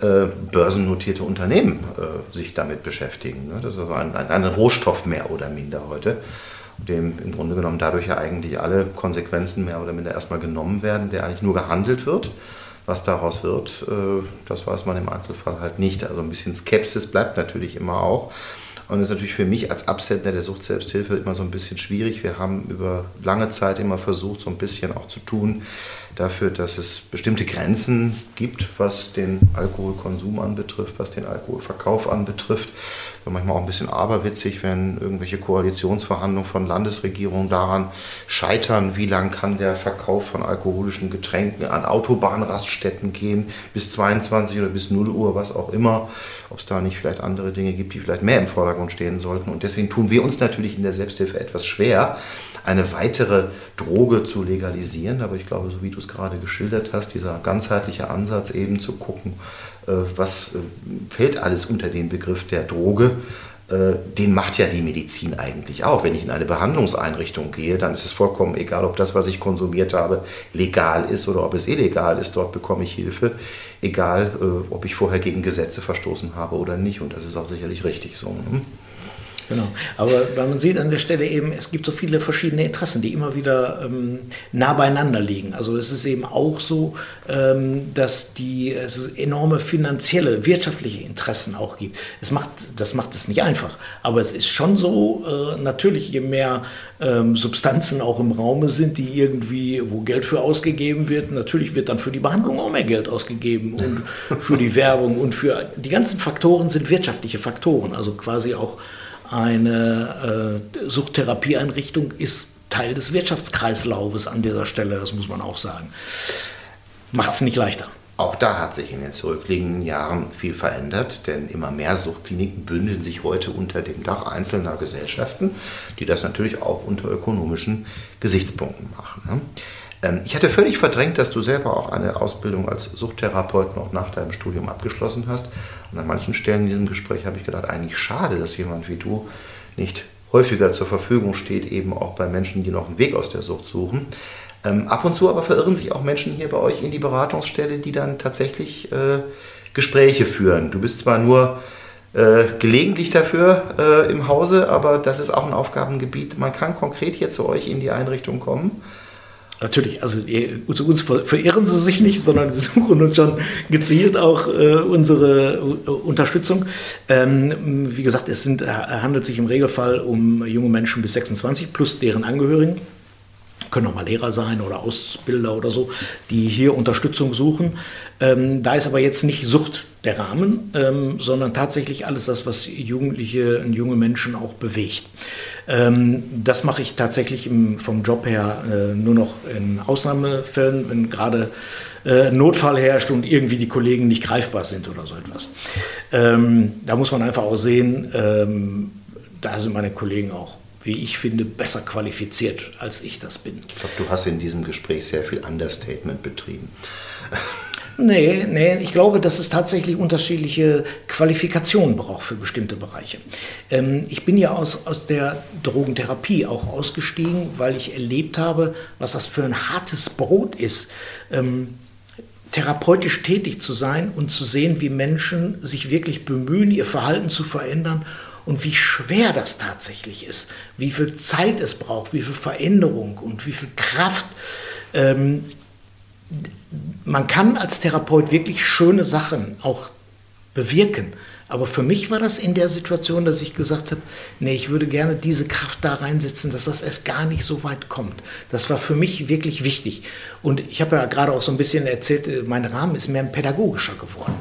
äh, börsennotierte Unternehmen äh, sich damit beschäftigen. Ne? Das ist also ein, ein, Rohstoff mehr oder minder heute dem im Grunde genommen dadurch ja eigentlich alle Konsequenzen mehr oder minder erstmal genommen werden, der eigentlich nur gehandelt wird. Was daraus wird, äh, das weiß man im Einzelfall halt nicht. Also ein bisschen Skepsis bleibt natürlich immer auch. Und das ist natürlich für mich als Absender der Sucht-Selbsthilfe immer so ein bisschen schwierig. Wir haben über lange Zeit immer versucht, so ein bisschen auch zu tun dafür, dass es bestimmte Grenzen gibt, was den Alkoholkonsum anbetrifft, was den Alkoholverkauf anbetrifft manchmal auch ein bisschen aberwitzig, wenn irgendwelche Koalitionsverhandlungen von Landesregierungen daran scheitern, wie lang kann der Verkauf von alkoholischen Getränken an Autobahnraststätten gehen, bis 22 oder bis 0 Uhr, was auch immer, ob es da nicht vielleicht andere Dinge gibt, die vielleicht mehr im Vordergrund stehen sollten. Und deswegen tun wir uns natürlich in der Selbsthilfe etwas schwer, eine weitere Droge zu legalisieren. Aber ich glaube, so wie du es gerade geschildert hast, dieser ganzheitliche Ansatz eben zu gucken, äh, was äh, fällt alles unter den Begriff der Droge, äh, den macht ja die Medizin eigentlich auch. Wenn ich in eine Behandlungseinrichtung gehe, dann ist es vollkommen egal, ob das, was ich konsumiert habe, legal ist oder ob es illegal ist. Dort bekomme ich Hilfe, egal ob ich vorher gegen Gesetze verstoßen habe oder nicht. Und das ist auch sicherlich richtig so. Ne? Genau. Aber man sieht an der Stelle eben, es gibt so viele verschiedene Interessen, die immer wieder ähm, nah beieinander liegen. Also es ist eben auch so, ähm, dass die es enorme finanzielle, wirtschaftliche Interessen auch gibt. Es macht, das macht es nicht einfach. Aber es ist schon so, äh, natürlich, je mehr ähm, Substanzen auch im Raume sind, die irgendwie, wo Geld für ausgegeben wird, natürlich wird dann für die Behandlung auch mehr Geld ausgegeben und für die Werbung und für die ganzen Faktoren sind wirtschaftliche Faktoren, also quasi auch eine äh, Suchttherapieeinrichtung ist Teil des Wirtschaftskreislaufes an dieser Stelle, das muss man auch sagen. Macht es nicht leichter. Auch da hat sich in den zurückliegenden Jahren viel verändert, denn immer mehr Suchtkliniken bündeln sich heute unter dem Dach einzelner Gesellschaften, die das natürlich auch unter ökonomischen Gesichtspunkten machen. Ähm, ich hatte völlig verdrängt, dass du selber auch eine Ausbildung als Suchttherapeut noch nach deinem Studium abgeschlossen hast. Und an manchen Stellen in diesem Gespräch habe ich gedacht, eigentlich schade, dass jemand wie du nicht häufiger zur Verfügung steht, eben auch bei Menschen, die noch einen Weg aus der Sucht suchen. Ähm, ab und zu aber verirren sich auch Menschen hier bei euch in die Beratungsstelle, die dann tatsächlich äh, Gespräche führen. Du bist zwar nur äh, gelegentlich dafür äh, im Hause, aber das ist auch ein Aufgabengebiet. Man kann konkret hier zu euch in die Einrichtung kommen Natürlich, also zu uns verirren sie sich nicht, sondern sie suchen uns schon gezielt auch äh, unsere äh, Unterstützung. Ähm, wie gesagt, es sind, handelt sich im Regelfall um junge Menschen bis 26 plus deren Angehörigen. Können auch mal Lehrer sein oder Ausbilder oder so, die hier Unterstützung suchen. Ähm, da ist aber jetzt nicht Sucht der Rahmen, ähm, sondern tatsächlich alles das, was Jugendliche und junge Menschen auch bewegt. Ähm, das mache ich tatsächlich im, vom Job her äh, nur noch in Ausnahmefällen, wenn gerade äh, Notfall herrscht und irgendwie die Kollegen nicht greifbar sind oder so etwas. Ähm, da muss man einfach auch sehen, ähm, da sind meine Kollegen auch wie ich finde, besser qualifiziert, als ich das bin. Ich glaube, du hast in diesem Gespräch sehr viel Understatement betrieben. Nee, nee, ich glaube, dass es tatsächlich unterschiedliche Qualifikationen braucht für bestimmte Bereiche. Ähm, ich bin ja aus, aus der Drogentherapie auch ausgestiegen, weil ich erlebt habe, was das für ein hartes Brot ist. Ähm, therapeutisch tätig zu sein und zu sehen, wie Menschen sich wirklich bemühen, ihr Verhalten zu verändern und wie schwer das tatsächlich ist, wie viel Zeit es braucht, wie viel Veränderung und wie viel Kraft. Ähm, man kann als Therapeut wirklich schöne Sachen auch bewirken, Aber für mich war das in der Situation, dass ich gesagt habe, nee, ich würde gerne diese Kraft da reinsetzen, dass das erst gar nicht so weit kommt. Das war für mich wirklich wichtig. Und ich habe ja gerade auch so ein bisschen erzählt, äh, mein Rahmen ist mehr ein pädagogischer geworden.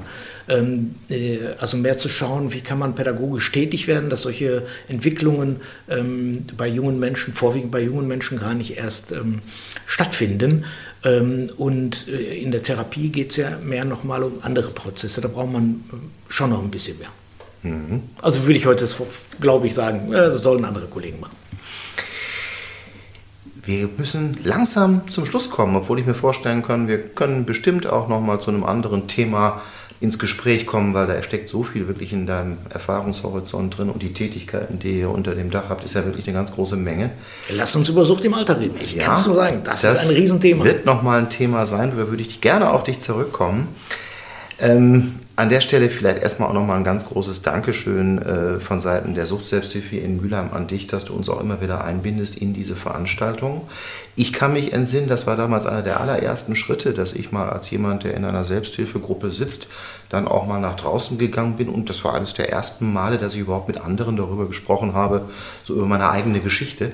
Ähm, äh, also mehr zu schauen, wie kann man pädagogisch tätig werden, dass solche Entwicklungen ähm, bei jungen Menschen, vorwiegend bei jungen Menschen, gar nicht erst ähm, stattfinden. Und äh, in der Therapie geht es ja mehr nochmal um andere Prozesse. Da braucht man schon noch ein bisschen mehr. Mhm. Also würde ich heute, glaube ich, sagen, das sollen andere Kollegen machen. Wir müssen langsam zum Schluss kommen, obwohl ich mir vorstellen kann, wir können bestimmt auch noch mal zu einem anderen Thema ins Gespräch kommen, weil da steckt so viel wirklich in deinem Erfahrungshorizont drin und die Tätigkeiten, die ihr unter dem Dach habt, ist ja wirklich eine ganz große Menge. Lass uns über Sucht im Alter reden. Ich ja, kann es nur sagen, das, das, ist ein Riesenthema. Wird nochmal ein Thema sein, da würde ich gerne auf dich zurückkommen. Ähm, an der Stelle vielleicht erstmal auch nochmal ein ganz großes Dankeschön äh, von Seiten der Suchtselbsthilfe in Mülheim an dich, dass du uns auch immer wieder einbindest in diese Veranstaltung. Ich kann mich entsinnen, das war damals einer der allerersten Schritte, dass ich mal als jemand, der in einer Selbsthilfegruppe sitzt, dann auch mal nach draußen gegangen bin. Und das war eines der ersten Male, dass ich überhaupt mit anderen darüber gesprochen habe, so über meine eigene Geschichte.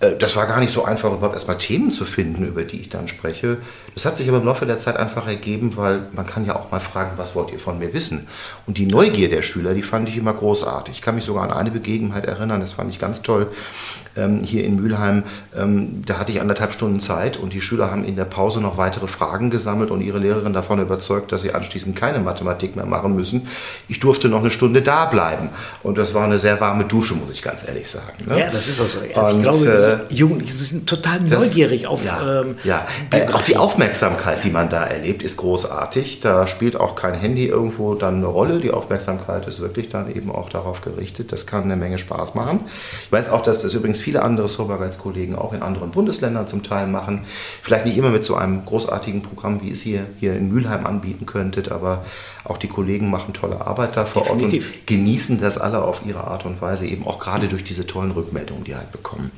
Äh, das war gar nicht so einfach, überhaupt erstmal Themen zu finden, über die ich dann spreche. Das hat sich aber im Laufe der Zeit einfach ergeben, weil man kann ja auch mal fragen, was wollt ihr von mir wissen? Und die Neugier der Schüler, die fand ich immer großartig. Ich kann mich sogar an eine Begebenheit erinnern, das fand ich ganz toll ähm, hier in Mülheim. Ähm, da hatte ich anderthalb Stunden Zeit und die Schüler haben in der Pause noch weitere Fragen gesammelt und ihre Lehrerin davon überzeugt, dass sie anschließend keine Mathematik mehr machen müssen. Ich durfte noch eine Stunde da bleiben und das war eine sehr warme Dusche, muss ich ganz ehrlich sagen. Ne? Ja, das ist auch so. Also und, ich glaube, die äh, Jugendlichen sind total neugierig das, auf ja, ähm, ja. Äh, auch die Aufmerksamkeit, die man da erlebt, ist großartig. Da spielt auch kein Handy irgendwo dann eine Rolle. Die Aufmerksamkeit ist wirklich dann eben auch darauf gerichtet. Das kann eine Menge Spaß machen. Ich weiß auch, dass das übrigens viele andere Sobergeizkollegen auch in anderen Bundesländern zum Teil machen. Vielleicht nicht immer mit so einem großartigen Programm, wie es hier, hier in Mülheim anbieten könntet, aber auch die Kollegen machen tolle Arbeit da vor Definitiv. Ort und genießen das alle auf ihre Art und Weise, eben auch gerade durch diese tollen Rückmeldungen, die halt bekommen.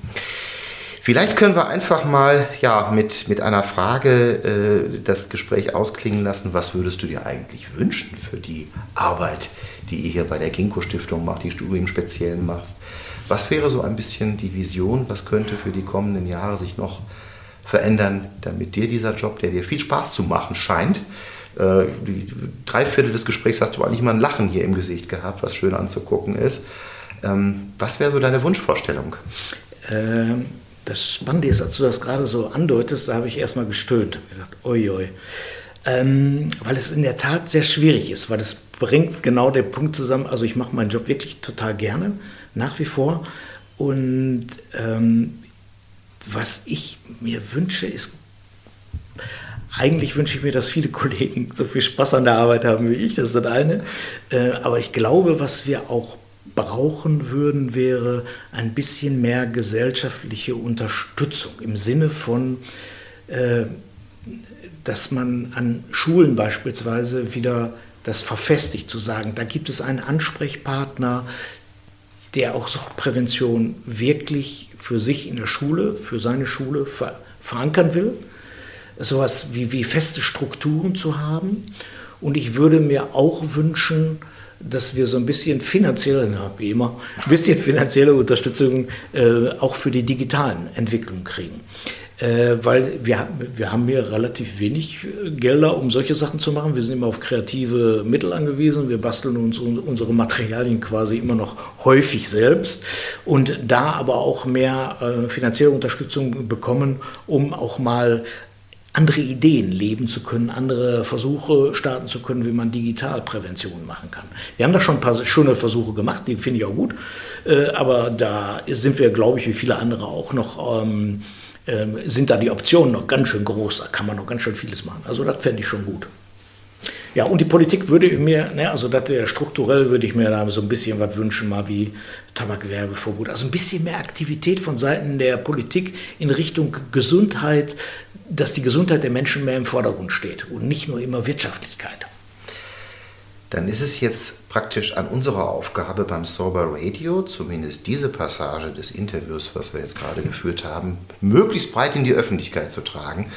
Vielleicht können wir einfach mal ja, mit, mit einer Frage äh, das Gespräch ausklingen lassen. Was würdest du dir eigentlich wünschen für die Arbeit, die ihr hier bei der Ginkgo Stiftung macht, die du im Speziellen machst? Was wäre so ein bisschen die Vision? Was könnte für die kommenden Jahre sich noch verändern, damit dir dieser Job, der dir viel Spaß zu machen scheint, äh, die drei Viertel des Gesprächs hast du eigentlich mal ein Lachen hier im Gesicht gehabt, was schön anzugucken ist. Ähm, was wäre so deine Wunschvorstellung? Ähm, das Spannende ist, als du das gerade so andeutest, da habe ich erstmal gestöhnt. Ich gedacht, oi, oi. Ähm, weil es in der Tat sehr schwierig ist, weil es bringt genau den Punkt zusammen. Also ich mache meinen Job wirklich total gerne nach wie vor. Und ähm, was ich mir wünsche, ist, eigentlich wünsche ich mir, dass viele Kollegen so viel Spaß an der Arbeit haben wie ich, das ist das eine. Äh, aber ich glaube, was wir auch brauchen würden, wäre ein bisschen mehr gesellschaftliche Unterstützung im Sinne von, äh, dass man an Schulen beispielsweise wieder das verfestigt, zu sagen, da gibt es einen Ansprechpartner, der auch Suchtprävention wirklich für sich in der Schule, für seine Schule ver verankern will, sowas wie, wie feste Strukturen zu haben. Und ich würde mir auch wünschen, dass wir so ein bisschen finanzielle, wie immer, ein bisschen finanzielle Unterstützung äh, auch für die digitalen Entwicklungen kriegen äh, weil wir, wir haben hier relativ wenig äh, Gelder, um solche Sachen zu machen. Wir sind immer auf kreative Mittel angewiesen. Wir basteln uns unsere Materialien quasi immer noch häufig selbst und da aber auch mehr äh, finanzielle Unterstützung bekommen, um auch mal andere Ideen leben zu können, andere Versuche starten zu können, wie man Digitalprävention machen kann. Wir haben da schon ein paar schöne Versuche gemacht, die finde ich auch gut, äh, aber da sind wir, glaube ich, wie viele andere auch noch ähm, ähm, sind da die Optionen noch ganz schön groß. Da kann man noch ganz schön vieles machen. Also das fände ich schon gut. Ja, und die Politik würde mir, ne, also das strukturell, würde ich mir da so ein bisschen was wünschen, mal wie Tabakwerbeverbot. Also ein bisschen mehr Aktivität von Seiten der Politik in Richtung Gesundheit, dass die Gesundheit der Menschen mehr im Vordergrund steht und nicht nur immer Wirtschaftlichkeit dann ist es jetzt praktisch an unserer Aufgabe beim Sober Radio, zumindest diese Passage des Interviews, was wir jetzt gerade geführt haben, möglichst breit in die Öffentlichkeit zu tragen,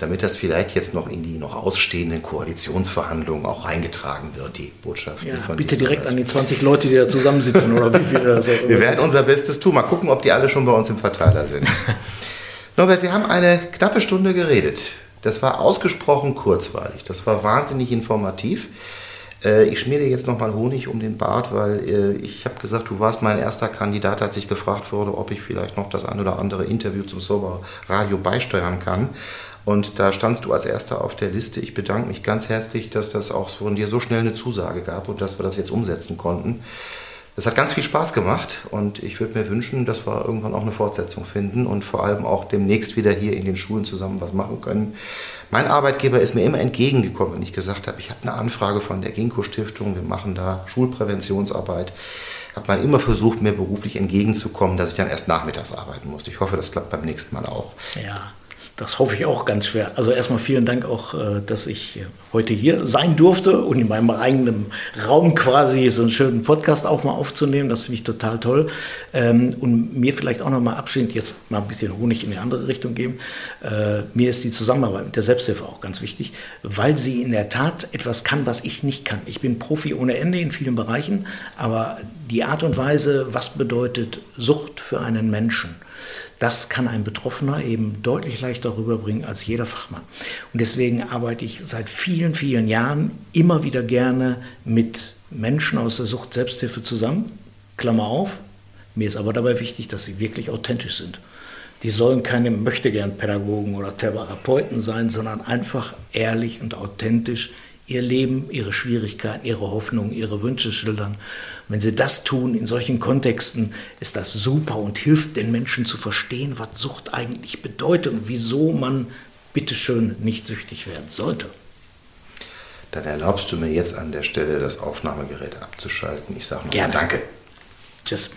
damit das vielleicht jetzt noch in die noch ausstehenden Koalitionsverhandlungen auch reingetragen wird, die Botschaft. Ja, die bitte direkt Arbeit. an die 20 Leute, die da zusammensitzen oder wie viele das auch Wir werden unser Bestes tun. Mal gucken, ob die alle schon bei uns im Verteiler sind. Norbert, wir haben eine knappe Stunde geredet. Das war ausgesprochen kurzweilig. Das war wahnsinnig informativ. Äh, ich schmier dir jetzt nochmal Honig um den Bart, weil äh, ich habe gesagt, du warst mein erster Kandidat, als ich gefragt wurde, ob ich vielleicht noch das ein oder andere Interview zum Sober Radio beisteuern kann. Und da standst du als erster auf der Liste. Ich bedanke mich ganz herzlich, dass das auch von dir so schnell eine Zusage gab und dass wir das jetzt umsetzen konnten. Es hat ganz viel Spaß gemacht und ich würde mir wünschen, dass wir irgendwann auch eine Fortsetzung finden und vor allem auch demnächst wieder hier in den Schulen zusammen was machen können. Mein Arbeitgeber ist mir immer entgegengekommen, wenn ich gesagt habe, ich habe eine Anfrage von der Ginkgo Stiftung, wir machen da Schulpräventionsarbeit. Hat man immer versucht, mir beruflich entgegenzukommen, dass ich dann erst nachmittags arbeiten musste. Ich hoffe, das klappt beim nächsten Mal auch. Ja, das hoffe ich auch ganz schwer. Also erstmal vielen Dank auch, äh, dass ich heute hier sein durfte und in meinem eigenen Raum quasi so einen schönen Podcast auch mal aufzunehmen. Das finde ich total toll. Ähm, und mir vielleicht auch noch mal abschließend jetzt mal ein bisschen Honig in die andere Richtung geben. Äh, mir ist die Zusammenarbeit mit der Selbsthilfe auch ganz wichtig, weil sie in der Tat etwas kann, was ich nicht kann. Ich bin Profi ohne Ende in vielen Bereichen, aber die Art und Weise, was bedeutet Sucht für einen Menschen, das kann ein Betroffener eben deutlich leichter rüberbringen als jeder Fachmann. Und deswegen arbeite ich seit vielen, vielen Jahren immer wieder gerne mit Menschen aus der Sucht Selbsthilfe zusammen. Klammer auf. Mir ist aber dabei wichtig, dass sie wirklich authentisch sind. Die sollen keine Möchtegern-Pädagogen oder Therapeuten sein, sondern einfach ehrlich und authentisch ihr Leben, ihre Schwierigkeiten, ihre Hoffnungen, ihre Wünsche schildern. Wenn sie das tun in solchen Kontexten, ist das super und hilft den Menschen zu verstehen, was Sucht eigentlich bedeutet und wieso man bitteschön nicht süchtig werden sollte. Dann erlaubst du mir jetzt an der Stelle das Aufnahmegerät abzuschalten. Ich sage nochmal Danke. Tschüss.